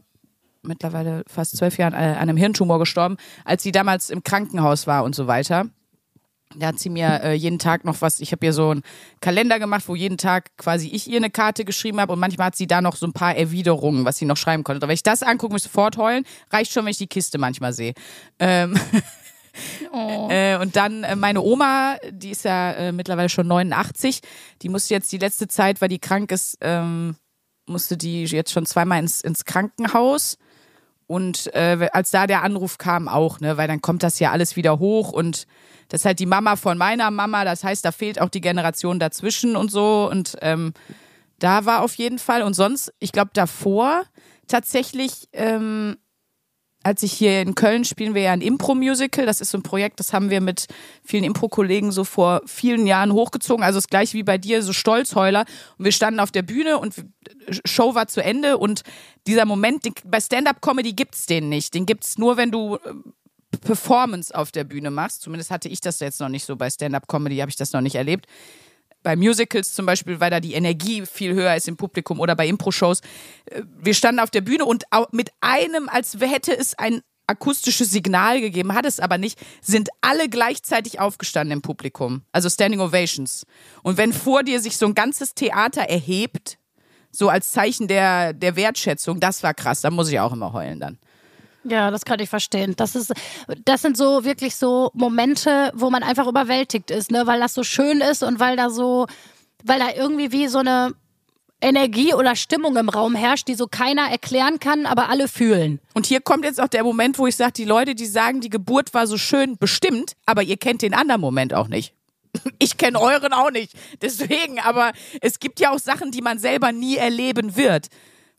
mittlerweile fast zwölf Jahren äh, an einem Hirntumor gestorben, als sie damals im Krankenhaus war und so weiter. Da hat sie mir äh, jeden Tag noch was, ich habe ihr so einen Kalender gemacht, wo jeden Tag quasi ich ihr eine Karte geschrieben habe und manchmal hat sie da noch so ein paar Erwiderungen, was sie noch schreiben konnte. Aber wenn ich das angucke, muss ich sofort heulen. Reicht schon, wenn ich die Kiste manchmal sehe. Ähm, <laughs> äh, und dann äh, meine Oma, die ist ja äh, mittlerweile schon 89, die musste jetzt die letzte Zeit, weil die krank ist, ähm, musste die jetzt schon zweimal ins, ins Krankenhaus. Und äh, als da der Anruf kam auch, ne, weil dann kommt das ja alles wieder hoch und das ist halt die Mama von meiner Mama, das heißt, da fehlt auch die Generation dazwischen und so. Und ähm, da war auf jeden Fall. Und sonst, ich glaube, davor tatsächlich, ähm, als ich hier in Köln spielen wir ja ein Impro-Musical. Das ist so ein Projekt, das haben wir mit vielen Impro-Kollegen so vor vielen Jahren hochgezogen. Also das gleiche wie bei dir, so Stolzheuler. Und wir standen auf der Bühne und Show war zu Ende. Und dieser Moment, bei Stand-Up-Comedy gibt's den nicht. Den gibt's nur, wenn du äh, Performance auf der Bühne machst. Zumindest hatte ich das jetzt noch nicht so. Bei Stand-Up-Comedy habe ich das noch nicht erlebt. Bei Musicals zum Beispiel, weil da die Energie viel höher ist im Publikum oder bei Impro-Shows. Äh, Wir standen auf der Bühne und mit einem, als hätte es ein akustisches Signal gegeben, hat es aber nicht, sind alle gleichzeitig aufgestanden im Publikum. Also Standing Ovations. Und wenn vor dir sich so ein ganzes Theater erhebt, so als Zeichen der, der Wertschätzung, das war krass. Da muss ich auch immer heulen dann.
Ja, das kann ich verstehen. Das ist, das sind so wirklich so Momente, wo man einfach überwältigt ist, ne, weil das so schön ist und weil da so, weil da irgendwie wie so eine Energie oder Stimmung im Raum herrscht, die so keiner erklären kann, aber alle fühlen.
Und hier kommt jetzt auch der Moment, wo ich sage, die Leute, die sagen, die Geburt war so schön, bestimmt, aber ihr kennt den anderen Moment auch nicht. <laughs> Ich kenne euren auch nicht. Deswegen, aber es gibt ja auch Sachen, die man selber nie erleben wird,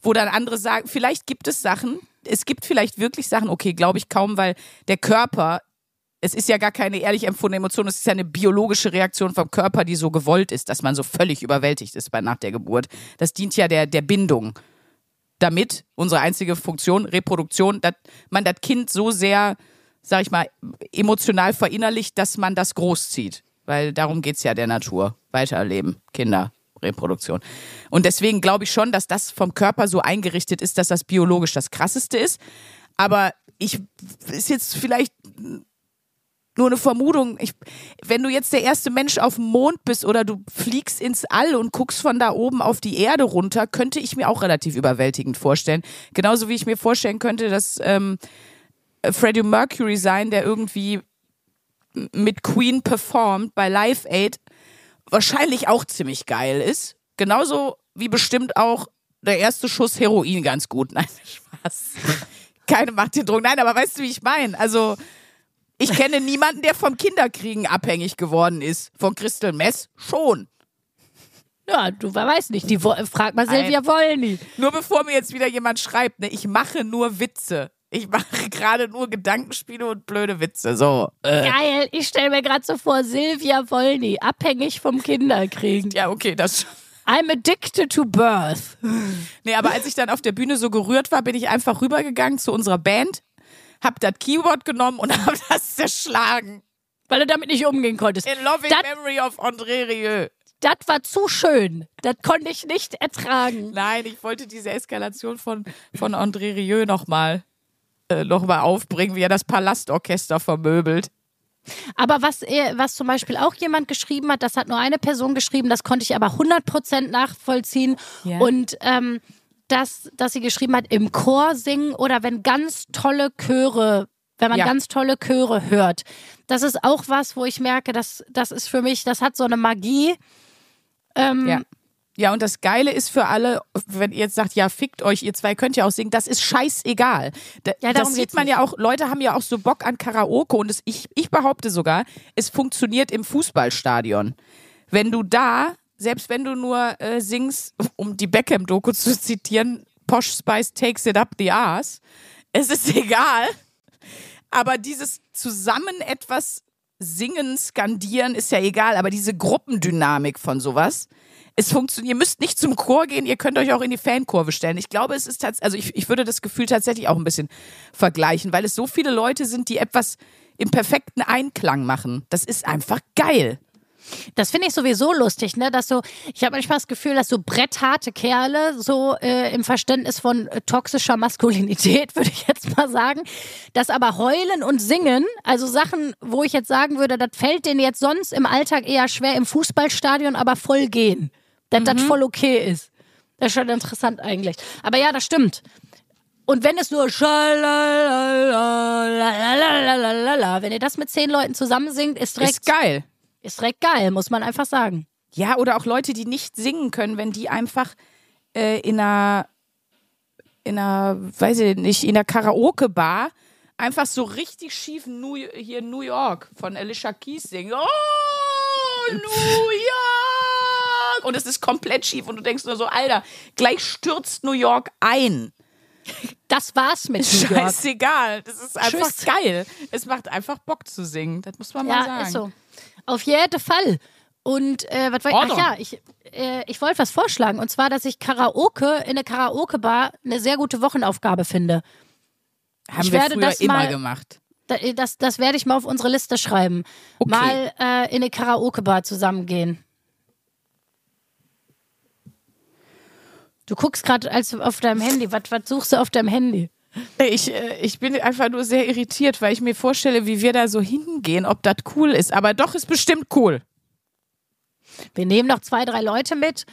wo dann andere sagen, vielleicht gibt es Sachen, es gibt vielleicht wirklich Sachen, okay, glaube ich kaum, weil der Körper, es ist ja gar keine ehrlich empfundene Emotion, es ist ja eine biologische Reaktion vom Körper, die so gewollt ist, dass man so völlig überwältigt ist bei nach der Geburt. Das dient ja der, der Bindung damit unsere einzige Funktion, Reproduktion, dass man das Kind so sehr, sag ich mal, emotional verinnerlicht, dass man das großzieht. Weil darum geht's ja der Natur. Weiterleben, Kinder, Reproduktion. Und deswegen glaube ich schon, dass das vom Körper so eingerichtet ist, dass das biologisch das krasseste ist. Aber ich ist jetzt vielleicht nur eine Vermutung. Ich, wenn du jetzt der erste Mensch auf dem Mond bist oder du fliegst ins All und guckst von da oben auf die Erde runter, könnte ich mir auch relativ überwältigend vorstellen. Genauso wie ich mir vorstellen könnte, dass ähm, Freddie Mercury sein, der irgendwie mit Queen performt bei Live Aid, wahrscheinlich auch ziemlich geil ist. Genauso wie bestimmt auch der erste Schuss Heroin ganz gut. <laughs> Nein, Spaß. Keine Macht den Druck. Nein, aber weißt du, wie ich meine? Also, ich kenne niemanden, der vom Kinderkriegen abhängig geworden ist. Von Crystal Mess schon.
Ja, du weißt nicht. Die, frag mal. Silvia Wollny.
Nur bevor mir jetzt wieder jemand schreibt, ne, ich mache nur Witze. Ich mache <laughs> gerade nur Gedankenspiele und blöde Witze. So. Äh.
Geil, ich stelle mir gerade so vor, Silvia Wollny, abhängig vom Kinderkriegen.
Ja, okay, das schon.
I'm addicted to birth.
Nee, aber als ich dann auf der Bühne so gerührt war, bin ich einfach rübergegangen zu unserer Band, hab das Keyboard genommen und <laughs> hab das zerschlagen.
Weil du damit nicht umgehen konntest.
In loving
Das-
memory of André Rieu.
Das war zu schön. Das konnte ich nicht ertragen.
Nein, ich wollte diese Eskalation von, von André Rieu nochmal. Äh, nochmal aufbringen, wie er das Palastorchester vermöbelt.
Aber was, was zum Beispiel auch jemand geschrieben hat, das hat nur eine Person geschrieben, das konnte ich aber 100% nachvollziehen.
Ja.
Und ähm, dass, dass sie geschrieben hat, im Chor singen oder wenn ganz tolle Chöre, wenn man
Ja.
ganz tolle Chöre hört. Das ist auch was, wo ich merke, das, das ist für mich, das hat so eine Magie. Ähm,
Ja. Ja, und das Geile ist für alle, wenn ihr jetzt sagt, ja, fickt euch, ihr zwei könnt ja auch singen, das ist scheißegal. Da,
Ja, darum
das sieht man
nicht.
ja auch, Leute haben ja auch so Bock an Karaoke und es, ich, ich behaupte sogar, es funktioniert im Fußballstadion. Wenn du da, selbst wenn du nur äh, singst, um die Beckham-Doku zu zitieren, Posh Spice takes it up the ass, es ist <laughs> egal. Aber dieses zusammen etwas singen, skandieren ist ja egal, aber diese Gruppendynamik von sowas, es funktioniert, ihr müsst nicht zum Chor gehen, ihr könnt euch auch in die Fankurve stellen. Ich glaube, es ist tatsächlich, also ich, ich würde das Gefühl tatsächlich auch ein bisschen vergleichen, weil es so viele Leute sind, die etwas im perfekten Einklang machen. Das ist einfach geil.
Das finde ich sowieso lustig, ne? Dass so, ich habe manchmal das Gefühl, dass so brettharte Kerle, so äh, im Verständnis von äh, toxischer Maskulinität, <laughs> würde ich jetzt mal sagen, dass aber heulen und singen, also Sachen, wo ich jetzt sagen würde, das fällt denen jetzt sonst im Alltag eher schwer im Fußballstadion, aber voll gehen. Dass das voll okay ist. Das ist schon interessant eigentlich. Aber ja, das stimmt. Und wenn es nur wenn ihr das mit zehn Leuten zusammen singt, ist direkt
Ist geil.
ist direkt geil, muss man einfach sagen.
Ja, oder auch Leute, die nicht singen können, wenn die einfach äh, in einer, in einer, weiß ich nicht, in einer Karaoke-Bar einfach so richtig schief New, hier New York von Alicia Keys singen. Oh, New <laughs> York! Und es ist komplett schief und du denkst nur so, Alter, gleich stürzt New York ein.
Das war's mit New York.
Scheißegal. Das ist einfach
Tschüss.
geil. Es macht einfach Bock zu singen. Das muss man mal
Ja,
sagen.
ist so. Auf jeden Fall. Und äh, was wollte ich? Ach ja, ich, äh, ich wollte was vorschlagen. Und zwar, dass ich Karaoke in der Karaoke-Bar eine sehr gute Wochenaufgabe finde.
Haben
ich
wir früher
das
immer
mal-
gemacht.
Da- Das, das werde ich mal auf unsere Liste schreiben.
Okay.
Mal äh, in eine Karaoke-Bar zusammengehen. Du guckst gerade als auf deinem Handy. Was, was suchst du auf deinem Handy?
Ich, äh, ich bin einfach nur sehr irritiert, weil ich mir vorstelle, wie wir da so hingehen, ob das cool ist. Aber doch, ist bestimmt cool.
Wir nehmen noch zwei, drei Leute mit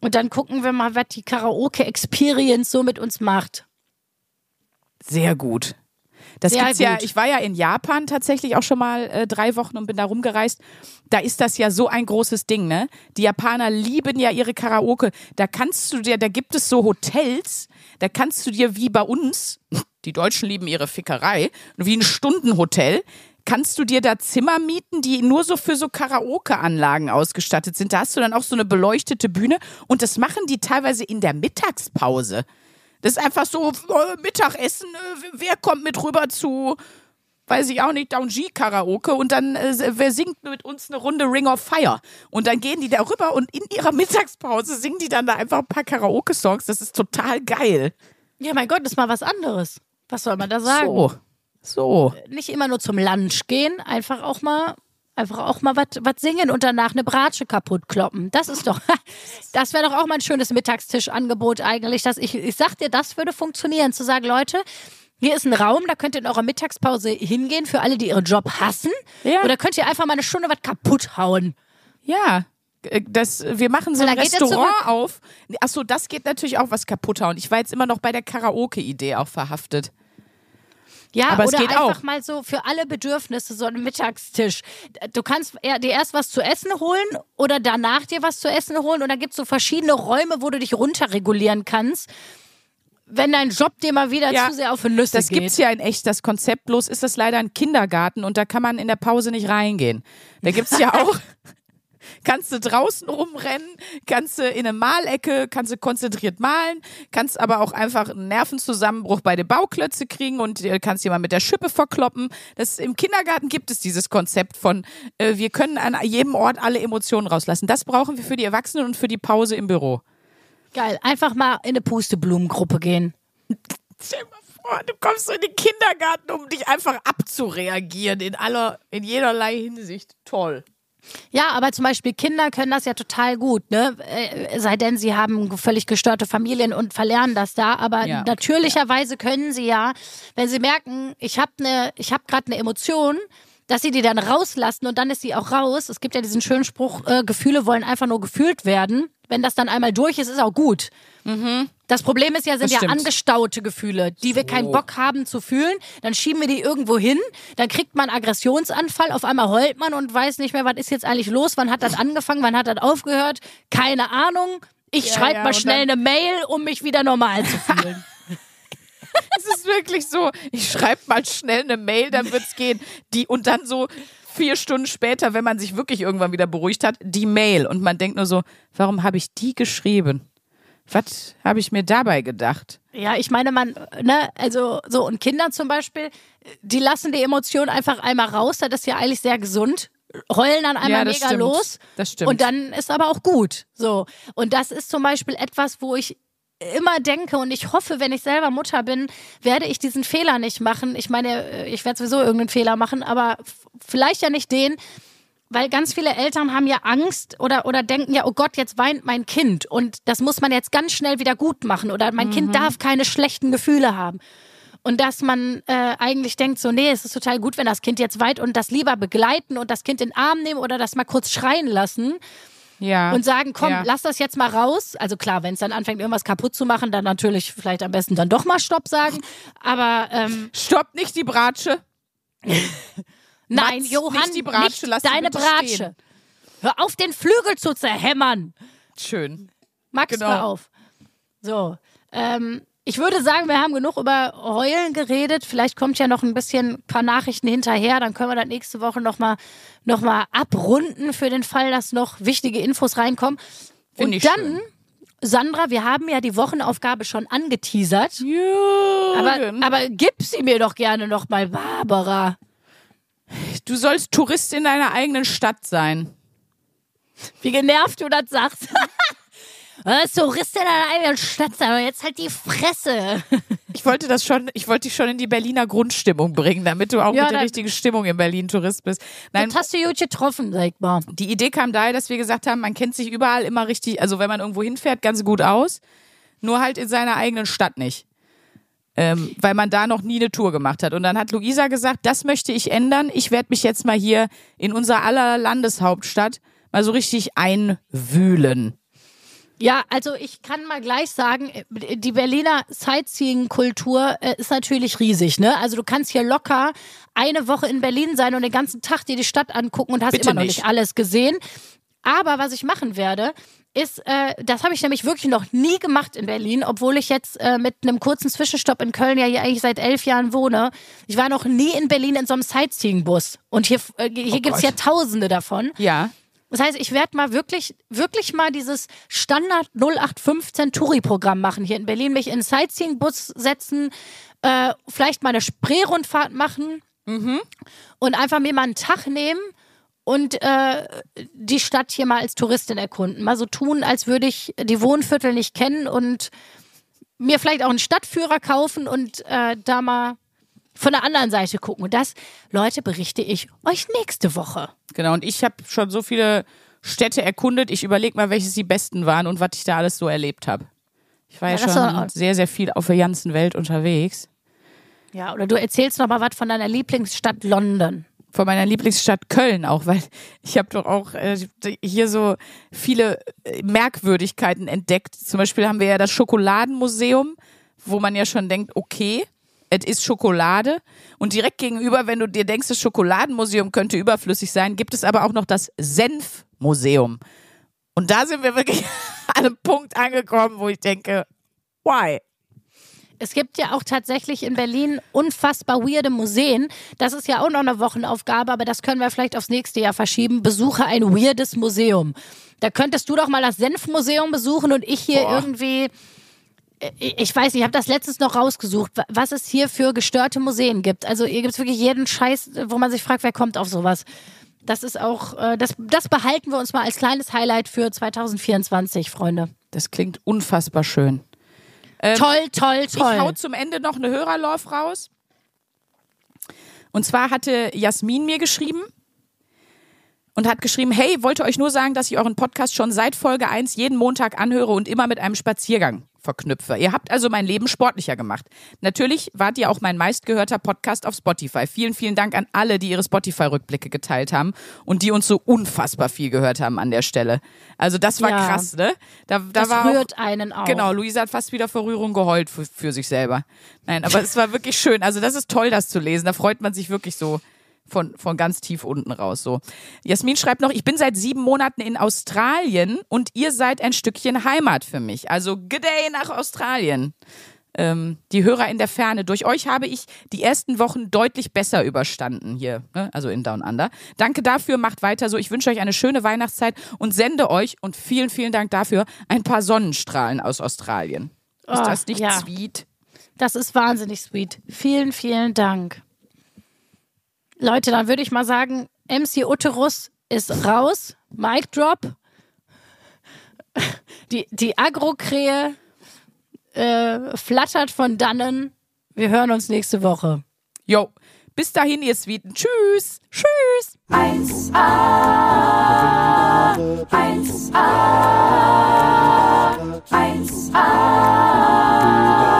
und dann gucken wir mal, was die Karaoke-Experience so mit uns macht.
Sehr gut. Das
Sehr
gibt's ja,
gut.
ich war ja in Japan tatsächlich auch schon mal äh, drei Wochen und bin da rumgereist. Da ist das ja so ein großes Ding, ne? Die Japaner lieben ja ihre Karaoke. Da kannst du dir, da gibt es so Hotels, da kannst du dir wie bei uns, die Deutschen lieben ihre Fickerei, wie ein Stundenhotel, kannst du dir da Zimmer mieten, die nur so für so Karaoke-Anlagen ausgestattet sind. Da hast du dann auch so eine beleuchtete Bühne und das machen die teilweise in der Mittagspause. Das ist einfach so äh, Mittagessen, äh, wer kommt mit rüber zu, weiß ich auch nicht, Downji Karaoke und dann äh, wer singt mit uns eine Runde Ring of Fire und dann gehen die da rüber und in ihrer <laughs> Mittagspause singen die dann da einfach ein paar Karaoke Songs, das ist total geil.
Ja, mein Gott, das ist mal was anderes. Was soll man da sagen?
So. So.
Nicht immer nur zum Lunch gehen, einfach auch mal einfach auch mal was singen und danach eine Bratsche kaputt kloppen. Das ist doch <laughs> das wäre doch auch mal ein schönes Mittagstischangebot eigentlich, dass ich ich sag dir, das würde funktionieren zu sagen, Leute, hier ist ein Raum, da könnt ihr in eurer Mittagspause hingehen für alle, die ihren Job hassen.
Ja.
Oder könnt ihr einfach mal eine Stunde was kaputt hauen.
Ja. äh, Das, wir machen so ein Restaurant auf. Achso, das geht natürlich auch was kaputt hauen. Ich war jetzt immer noch bei der Karaoke-Idee auch verhaftet.
Ja,
Aber es
oder
geht
einfach
auch.
mal so für alle Bedürfnisse so einen Mittagstisch. Du kannst dir erst was zu essen holen oder danach dir was zu essen holen und da gibt's so verschiedene Räume, wo du dich runterregulieren kannst. Wenn dein Job dir mal wieder
Ja,
zu sehr auf die Nüsse
Das
geht.
gibt's ja in echt, das Konzept. Bloß ist das leider ein Kindergarten und da kann man in der Pause nicht reingehen. Da gibt's ja <laughs> auch, kannst du draußen rumrennen, kannst du in eine Malecke, kannst du konzentriert malen, kannst aber auch einfach einen Nervenzusammenbruch bei den Bauklötze kriegen und äh, kannst jemand mit der Schippe verkloppen. Das, Im Kindergarten gibt es dieses Konzept von, äh, wir können an jedem Ort alle Emotionen rauslassen. Das brauchen wir für die Erwachsenen und für die Pause im Büro.
Geil, einfach mal in eine Pusteblumengruppe gehen.
Stell mal vor, du kommst so in den Kindergarten, um dich einfach abzureagieren in aller, in jederlei Hinsicht. Toll.
Ja, aber zum Beispiel Kinder können das ja total gut, ne? Äh, sei denn, sie haben völlig gestörte Familien und verlernen das da. Aber
Ja.
natürlicherweise können sie ja, wenn sie merken, ich habe ne, ich habe gerade eine Emotion, dass sie die dann rauslassen und dann ist sie auch raus. Es gibt ja diesen schönen Spruch, äh, Gefühle wollen einfach nur gefühlt werden. Wenn das dann einmal durch ist, ist auch gut. Das Problem ist ja, sind ja angestaute Gefühle, die wir keinen Bock haben zu fühlen. Dann schieben wir die irgendwo hin, dann kriegt man Aggressionsanfall, auf einmal heult man und weiß nicht mehr, was ist jetzt eigentlich los, wann hat das angefangen, wann hat das aufgehört, keine Ahnung. Ich
Ja,
schreibe
ja,
mal schnell eine Mail, um mich wieder normal zu fühlen. <laughs>
Es ist wirklich so, ich schreibe mal schnell eine Mail, dann wird's gehen. Die, und dann so vier Stunden später, wenn man sich wirklich irgendwann wieder beruhigt hat, die Mail. Und man denkt nur so, warum habe ich die geschrieben? Was habe ich mir dabei gedacht?
Ja, ich meine, man, ne, also so und Kinder zum Beispiel, die lassen die Emotionen einfach einmal raus, das ist ja eigentlich sehr gesund. Heulen dann einmal
Ja, das
mega
stimmt.
los.
Das stimmt.
Und dann ist aber auch gut. So. Und das ist zum Beispiel etwas, wo ich immer denke und ich hoffe, wenn ich selber Mutter bin, werde ich diesen Fehler nicht machen. Ich meine, äh, ich werde sowieso irgendeinen Fehler machen, aber vielleicht ja nicht den, weil ganz viele Eltern haben ja Angst oder, oder denken ja, oh Gott, jetzt weint mein Kind und das muss man jetzt ganz schnell wieder gut machen oder mein Kind darf keine schlechten Gefühle haben. Und dass man äh, eigentlich denkt, so, nee, es ist total gut, wenn das Kind jetzt weint und das lieber begleiten und das Kind in den Arm nehmen oder das mal kurz schreien lassen
Ja.
und sagen, komm,
ja.
lass das jetzt mal raus. Also klar, wenn es dann anfängt, irgendwas kaputt zu machen, dann natürlich vielleicht am besten dann doch mal Stopp sagen. Aber ähm,
Stopp nicht die Bratsche. <laughs>
nein,
Mats,
Johann,
nicht die Bratsche, sie
deine Bratsche.
stehen.
Hör auf, den Flügel zu zerhämmern.
Schön.
Max,
Genau.
hör auf. So, ähm, ich würde sagen, wir haben genug über Heulen geredet. Vielleicht kommt ja noch ein bisschen ein paar Nachrichten hinterher. Dann können wir das nächste Woche nochmal noch mal abrunden für den Fall, dass noch wichtige Infos reinkommen.
Find
Und dann,
schön.
Sandra, wir haben ja die Wochenaufgabe schon angeteasert. Aber,
Jürgen.
aber gib sie mir doch gerne nochmal, Barbara.
Du sollst Tourist in deiner eigenen Stadt sein.
Wie genervt du das sagst. <laughs> Was, Tourist in einer eigenen Stadt sein, aber jetzt halt die Fresse. <laughs>
Ich wollte das schon, ich wollte dich schon in die Berliner Grundstimmung bringen, damit du auch
Ja,
mit der richtigen Stimmung in Berlin Tourist bist. Nein,
Das hast du gut getroffen, sag mal.
die Idee kam daher, dass wir gesagt haben, man kennt sich überall immer richtig, also wenn man irgendwo hinfährt, ganz gut aus, nur halt in seiner eigenen Stadt nicht. Ähm, weil man da noch nie eine Tour gemacht hat. Und dann hat Luisa gesagt, das möchte ich ändern. Ich werde mich jetzt mal hier in unser aller Landeshauptstadt mal so richtig einwühlen.
Ja, also ich kann mal gleich sagen, die Berliner Sightseeing-Kultur äh, ist natürlich riesig, ne? Also du kannst hier locker eine Woche in Berlin sein und den ganzen Tag dir die Stadt angucken und hast
Bitte
immer noch
nicht.
nicht alles gesehen. Aber was ich machen werde, ist, äh, das habe ich nämlich wirklich noch nie gemacht in Berlin, obwohl ich jetzt äh, mit einem kurzen Zwischenstopp in Köln ja hier eigentlich seit elf Jahren wohne. Ich war noch nie in Berlin in so einem Sightseeing-Bus. Und hier, äh, hier gibt's ja tausende davon.
Ja.
Das heißt, ich werde mal wirklich, wirklich mal dieses Standard 0815 Touri-Programm machen hier in Berlin, mich in einen Sightseeing-Bus setzen, äh, vielleicht mal eine Spreerundfahrt machen und einfach mir mal einen Tag nehmen und äh, die Stadt hier mal als Touristin erkunden. Mal so tun, als würde ich die Wohnviertel nicht kennen und mir vielleicht auch einen Stadtführer kaufen und äh, da mal von der anderen Seite gucken. Und das, Leute, berichte ich euch nächste Woche.
Genau, und ich habe schon so viele Städte erkundet. Ich überlege mal, welches die besten waren und was ich da alles so erlebt habe. Ich war ja,
Ja,
schon sehr, sehr viel auf der ganzen Welt unterwegs.
Ja, oder du erzählst noch mal was von deiner Lieblingsstadt London.
Von meiner Lieblingsstadt Köln auch, weil ich habe doch auch äh, hier so viele äh, Merkwürdigkeiten entdeckt. Zum Beispiel haben wir ja das Schokoladenmuseum, wo man ja schon denkt, okay, es ist Schokolade. Und direkt gegenüber, wenn du dir denkst, das Schokoladenmuseum könnte überflüssig sein, gibt es aber auch noch das Senfmuseum. Und da sind wir wirklich <laughs> an einem Punkt angekommen, wo ich denke, why?
Es gibt ja auch tatsächlich in Berlin unfassbar weirde Museen. Das ist ja auch noch eine Wochenaufgabe, aber das können wir vielleicht aufs nächste Jahr verschieben. Besuche ein weirdes Museum. Da könntest du doch mal das Senfmuseum besuchen und ich hier
Boah.
irgendwie. äh, Ich weiß nicht, ich habe das letztens noch rausgesucht, wa- was es hier für gestörte Museen gibt. Also hier gibt es wirklich jeden Scheiß, wo man sich fragt, wer kommt auf sowas. Das ist auch, äh, das, das behalten wir uns mal als kleines Highlight für 2024, Freunde.
Das klingt unfassbar schön.
Toll, toll,
Ich hau
toll.
zum Ende noch eine Hörerlauf raus. Und zwar hatte Jasmin mir geschrieben. und hat geschrieben, hey, wollte euch nur sagen, dass ich euren Podcast schon seit Folge 1 jeden Montag anhöre und immer mit einem Spaziergang verknüpfe. Ihr habt also mein Leben sportlicher gemacht. Natürlich wart ihr auch mein meistgehörter Podcast auf Spotify. Vielen, vielen Dank an alle, die ihre Spotify-Rückblicke geteilt haben und die uns so unfassbar viel gehört haben an der Stelle. Also das war
Ja.
krass, ne? Da, da
Das
war
rührt
auch,
einen auch.
Genau, Luisa hat fast wieder vor Rührung geheult für, für sich selber. Nein, aber es war wirklich schön. Also das ist toll, das zu lesen. Da freut man sich wirklich so von, von ganz tief unten raus. So. Jasmin schreibt noch, ich bin seit sieben Monaten in Australien und ihr seid ein Stückchen Heimat für mich. Also good day nach Australien. Ähm, die Hörer in der Ferne. Durch euch habe ich die ersten Wochen deutlich besser überstanden hier, ne? also in Down Under. Danke dafür, macht weiter so. Ich wünsche euch eine schöne Weihnachtszeit und sende euch, und vielen, vielen Dank dafür, ein paar Sonnenstrahlen aus Australien. Ist
Oh,
das nicht
ja.
sweet?
Das ist wahnsinnig sweet. Vielen, vielen Dank. Leute, dann würde ich mal sagen, MC Uterus ist raus. Mic Drop. Die, die Agrokrähe äh, flattert von dannen. Wir hören uns nächste Woche.
Jo, bis dahin, ihr Sweeten. Tschüss. Tschüss.
1A, 1A, 1A, 1A,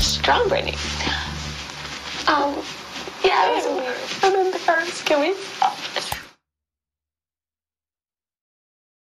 Strong, Brittany. Um, yeah, I'm I remember Ferris. Can we stop?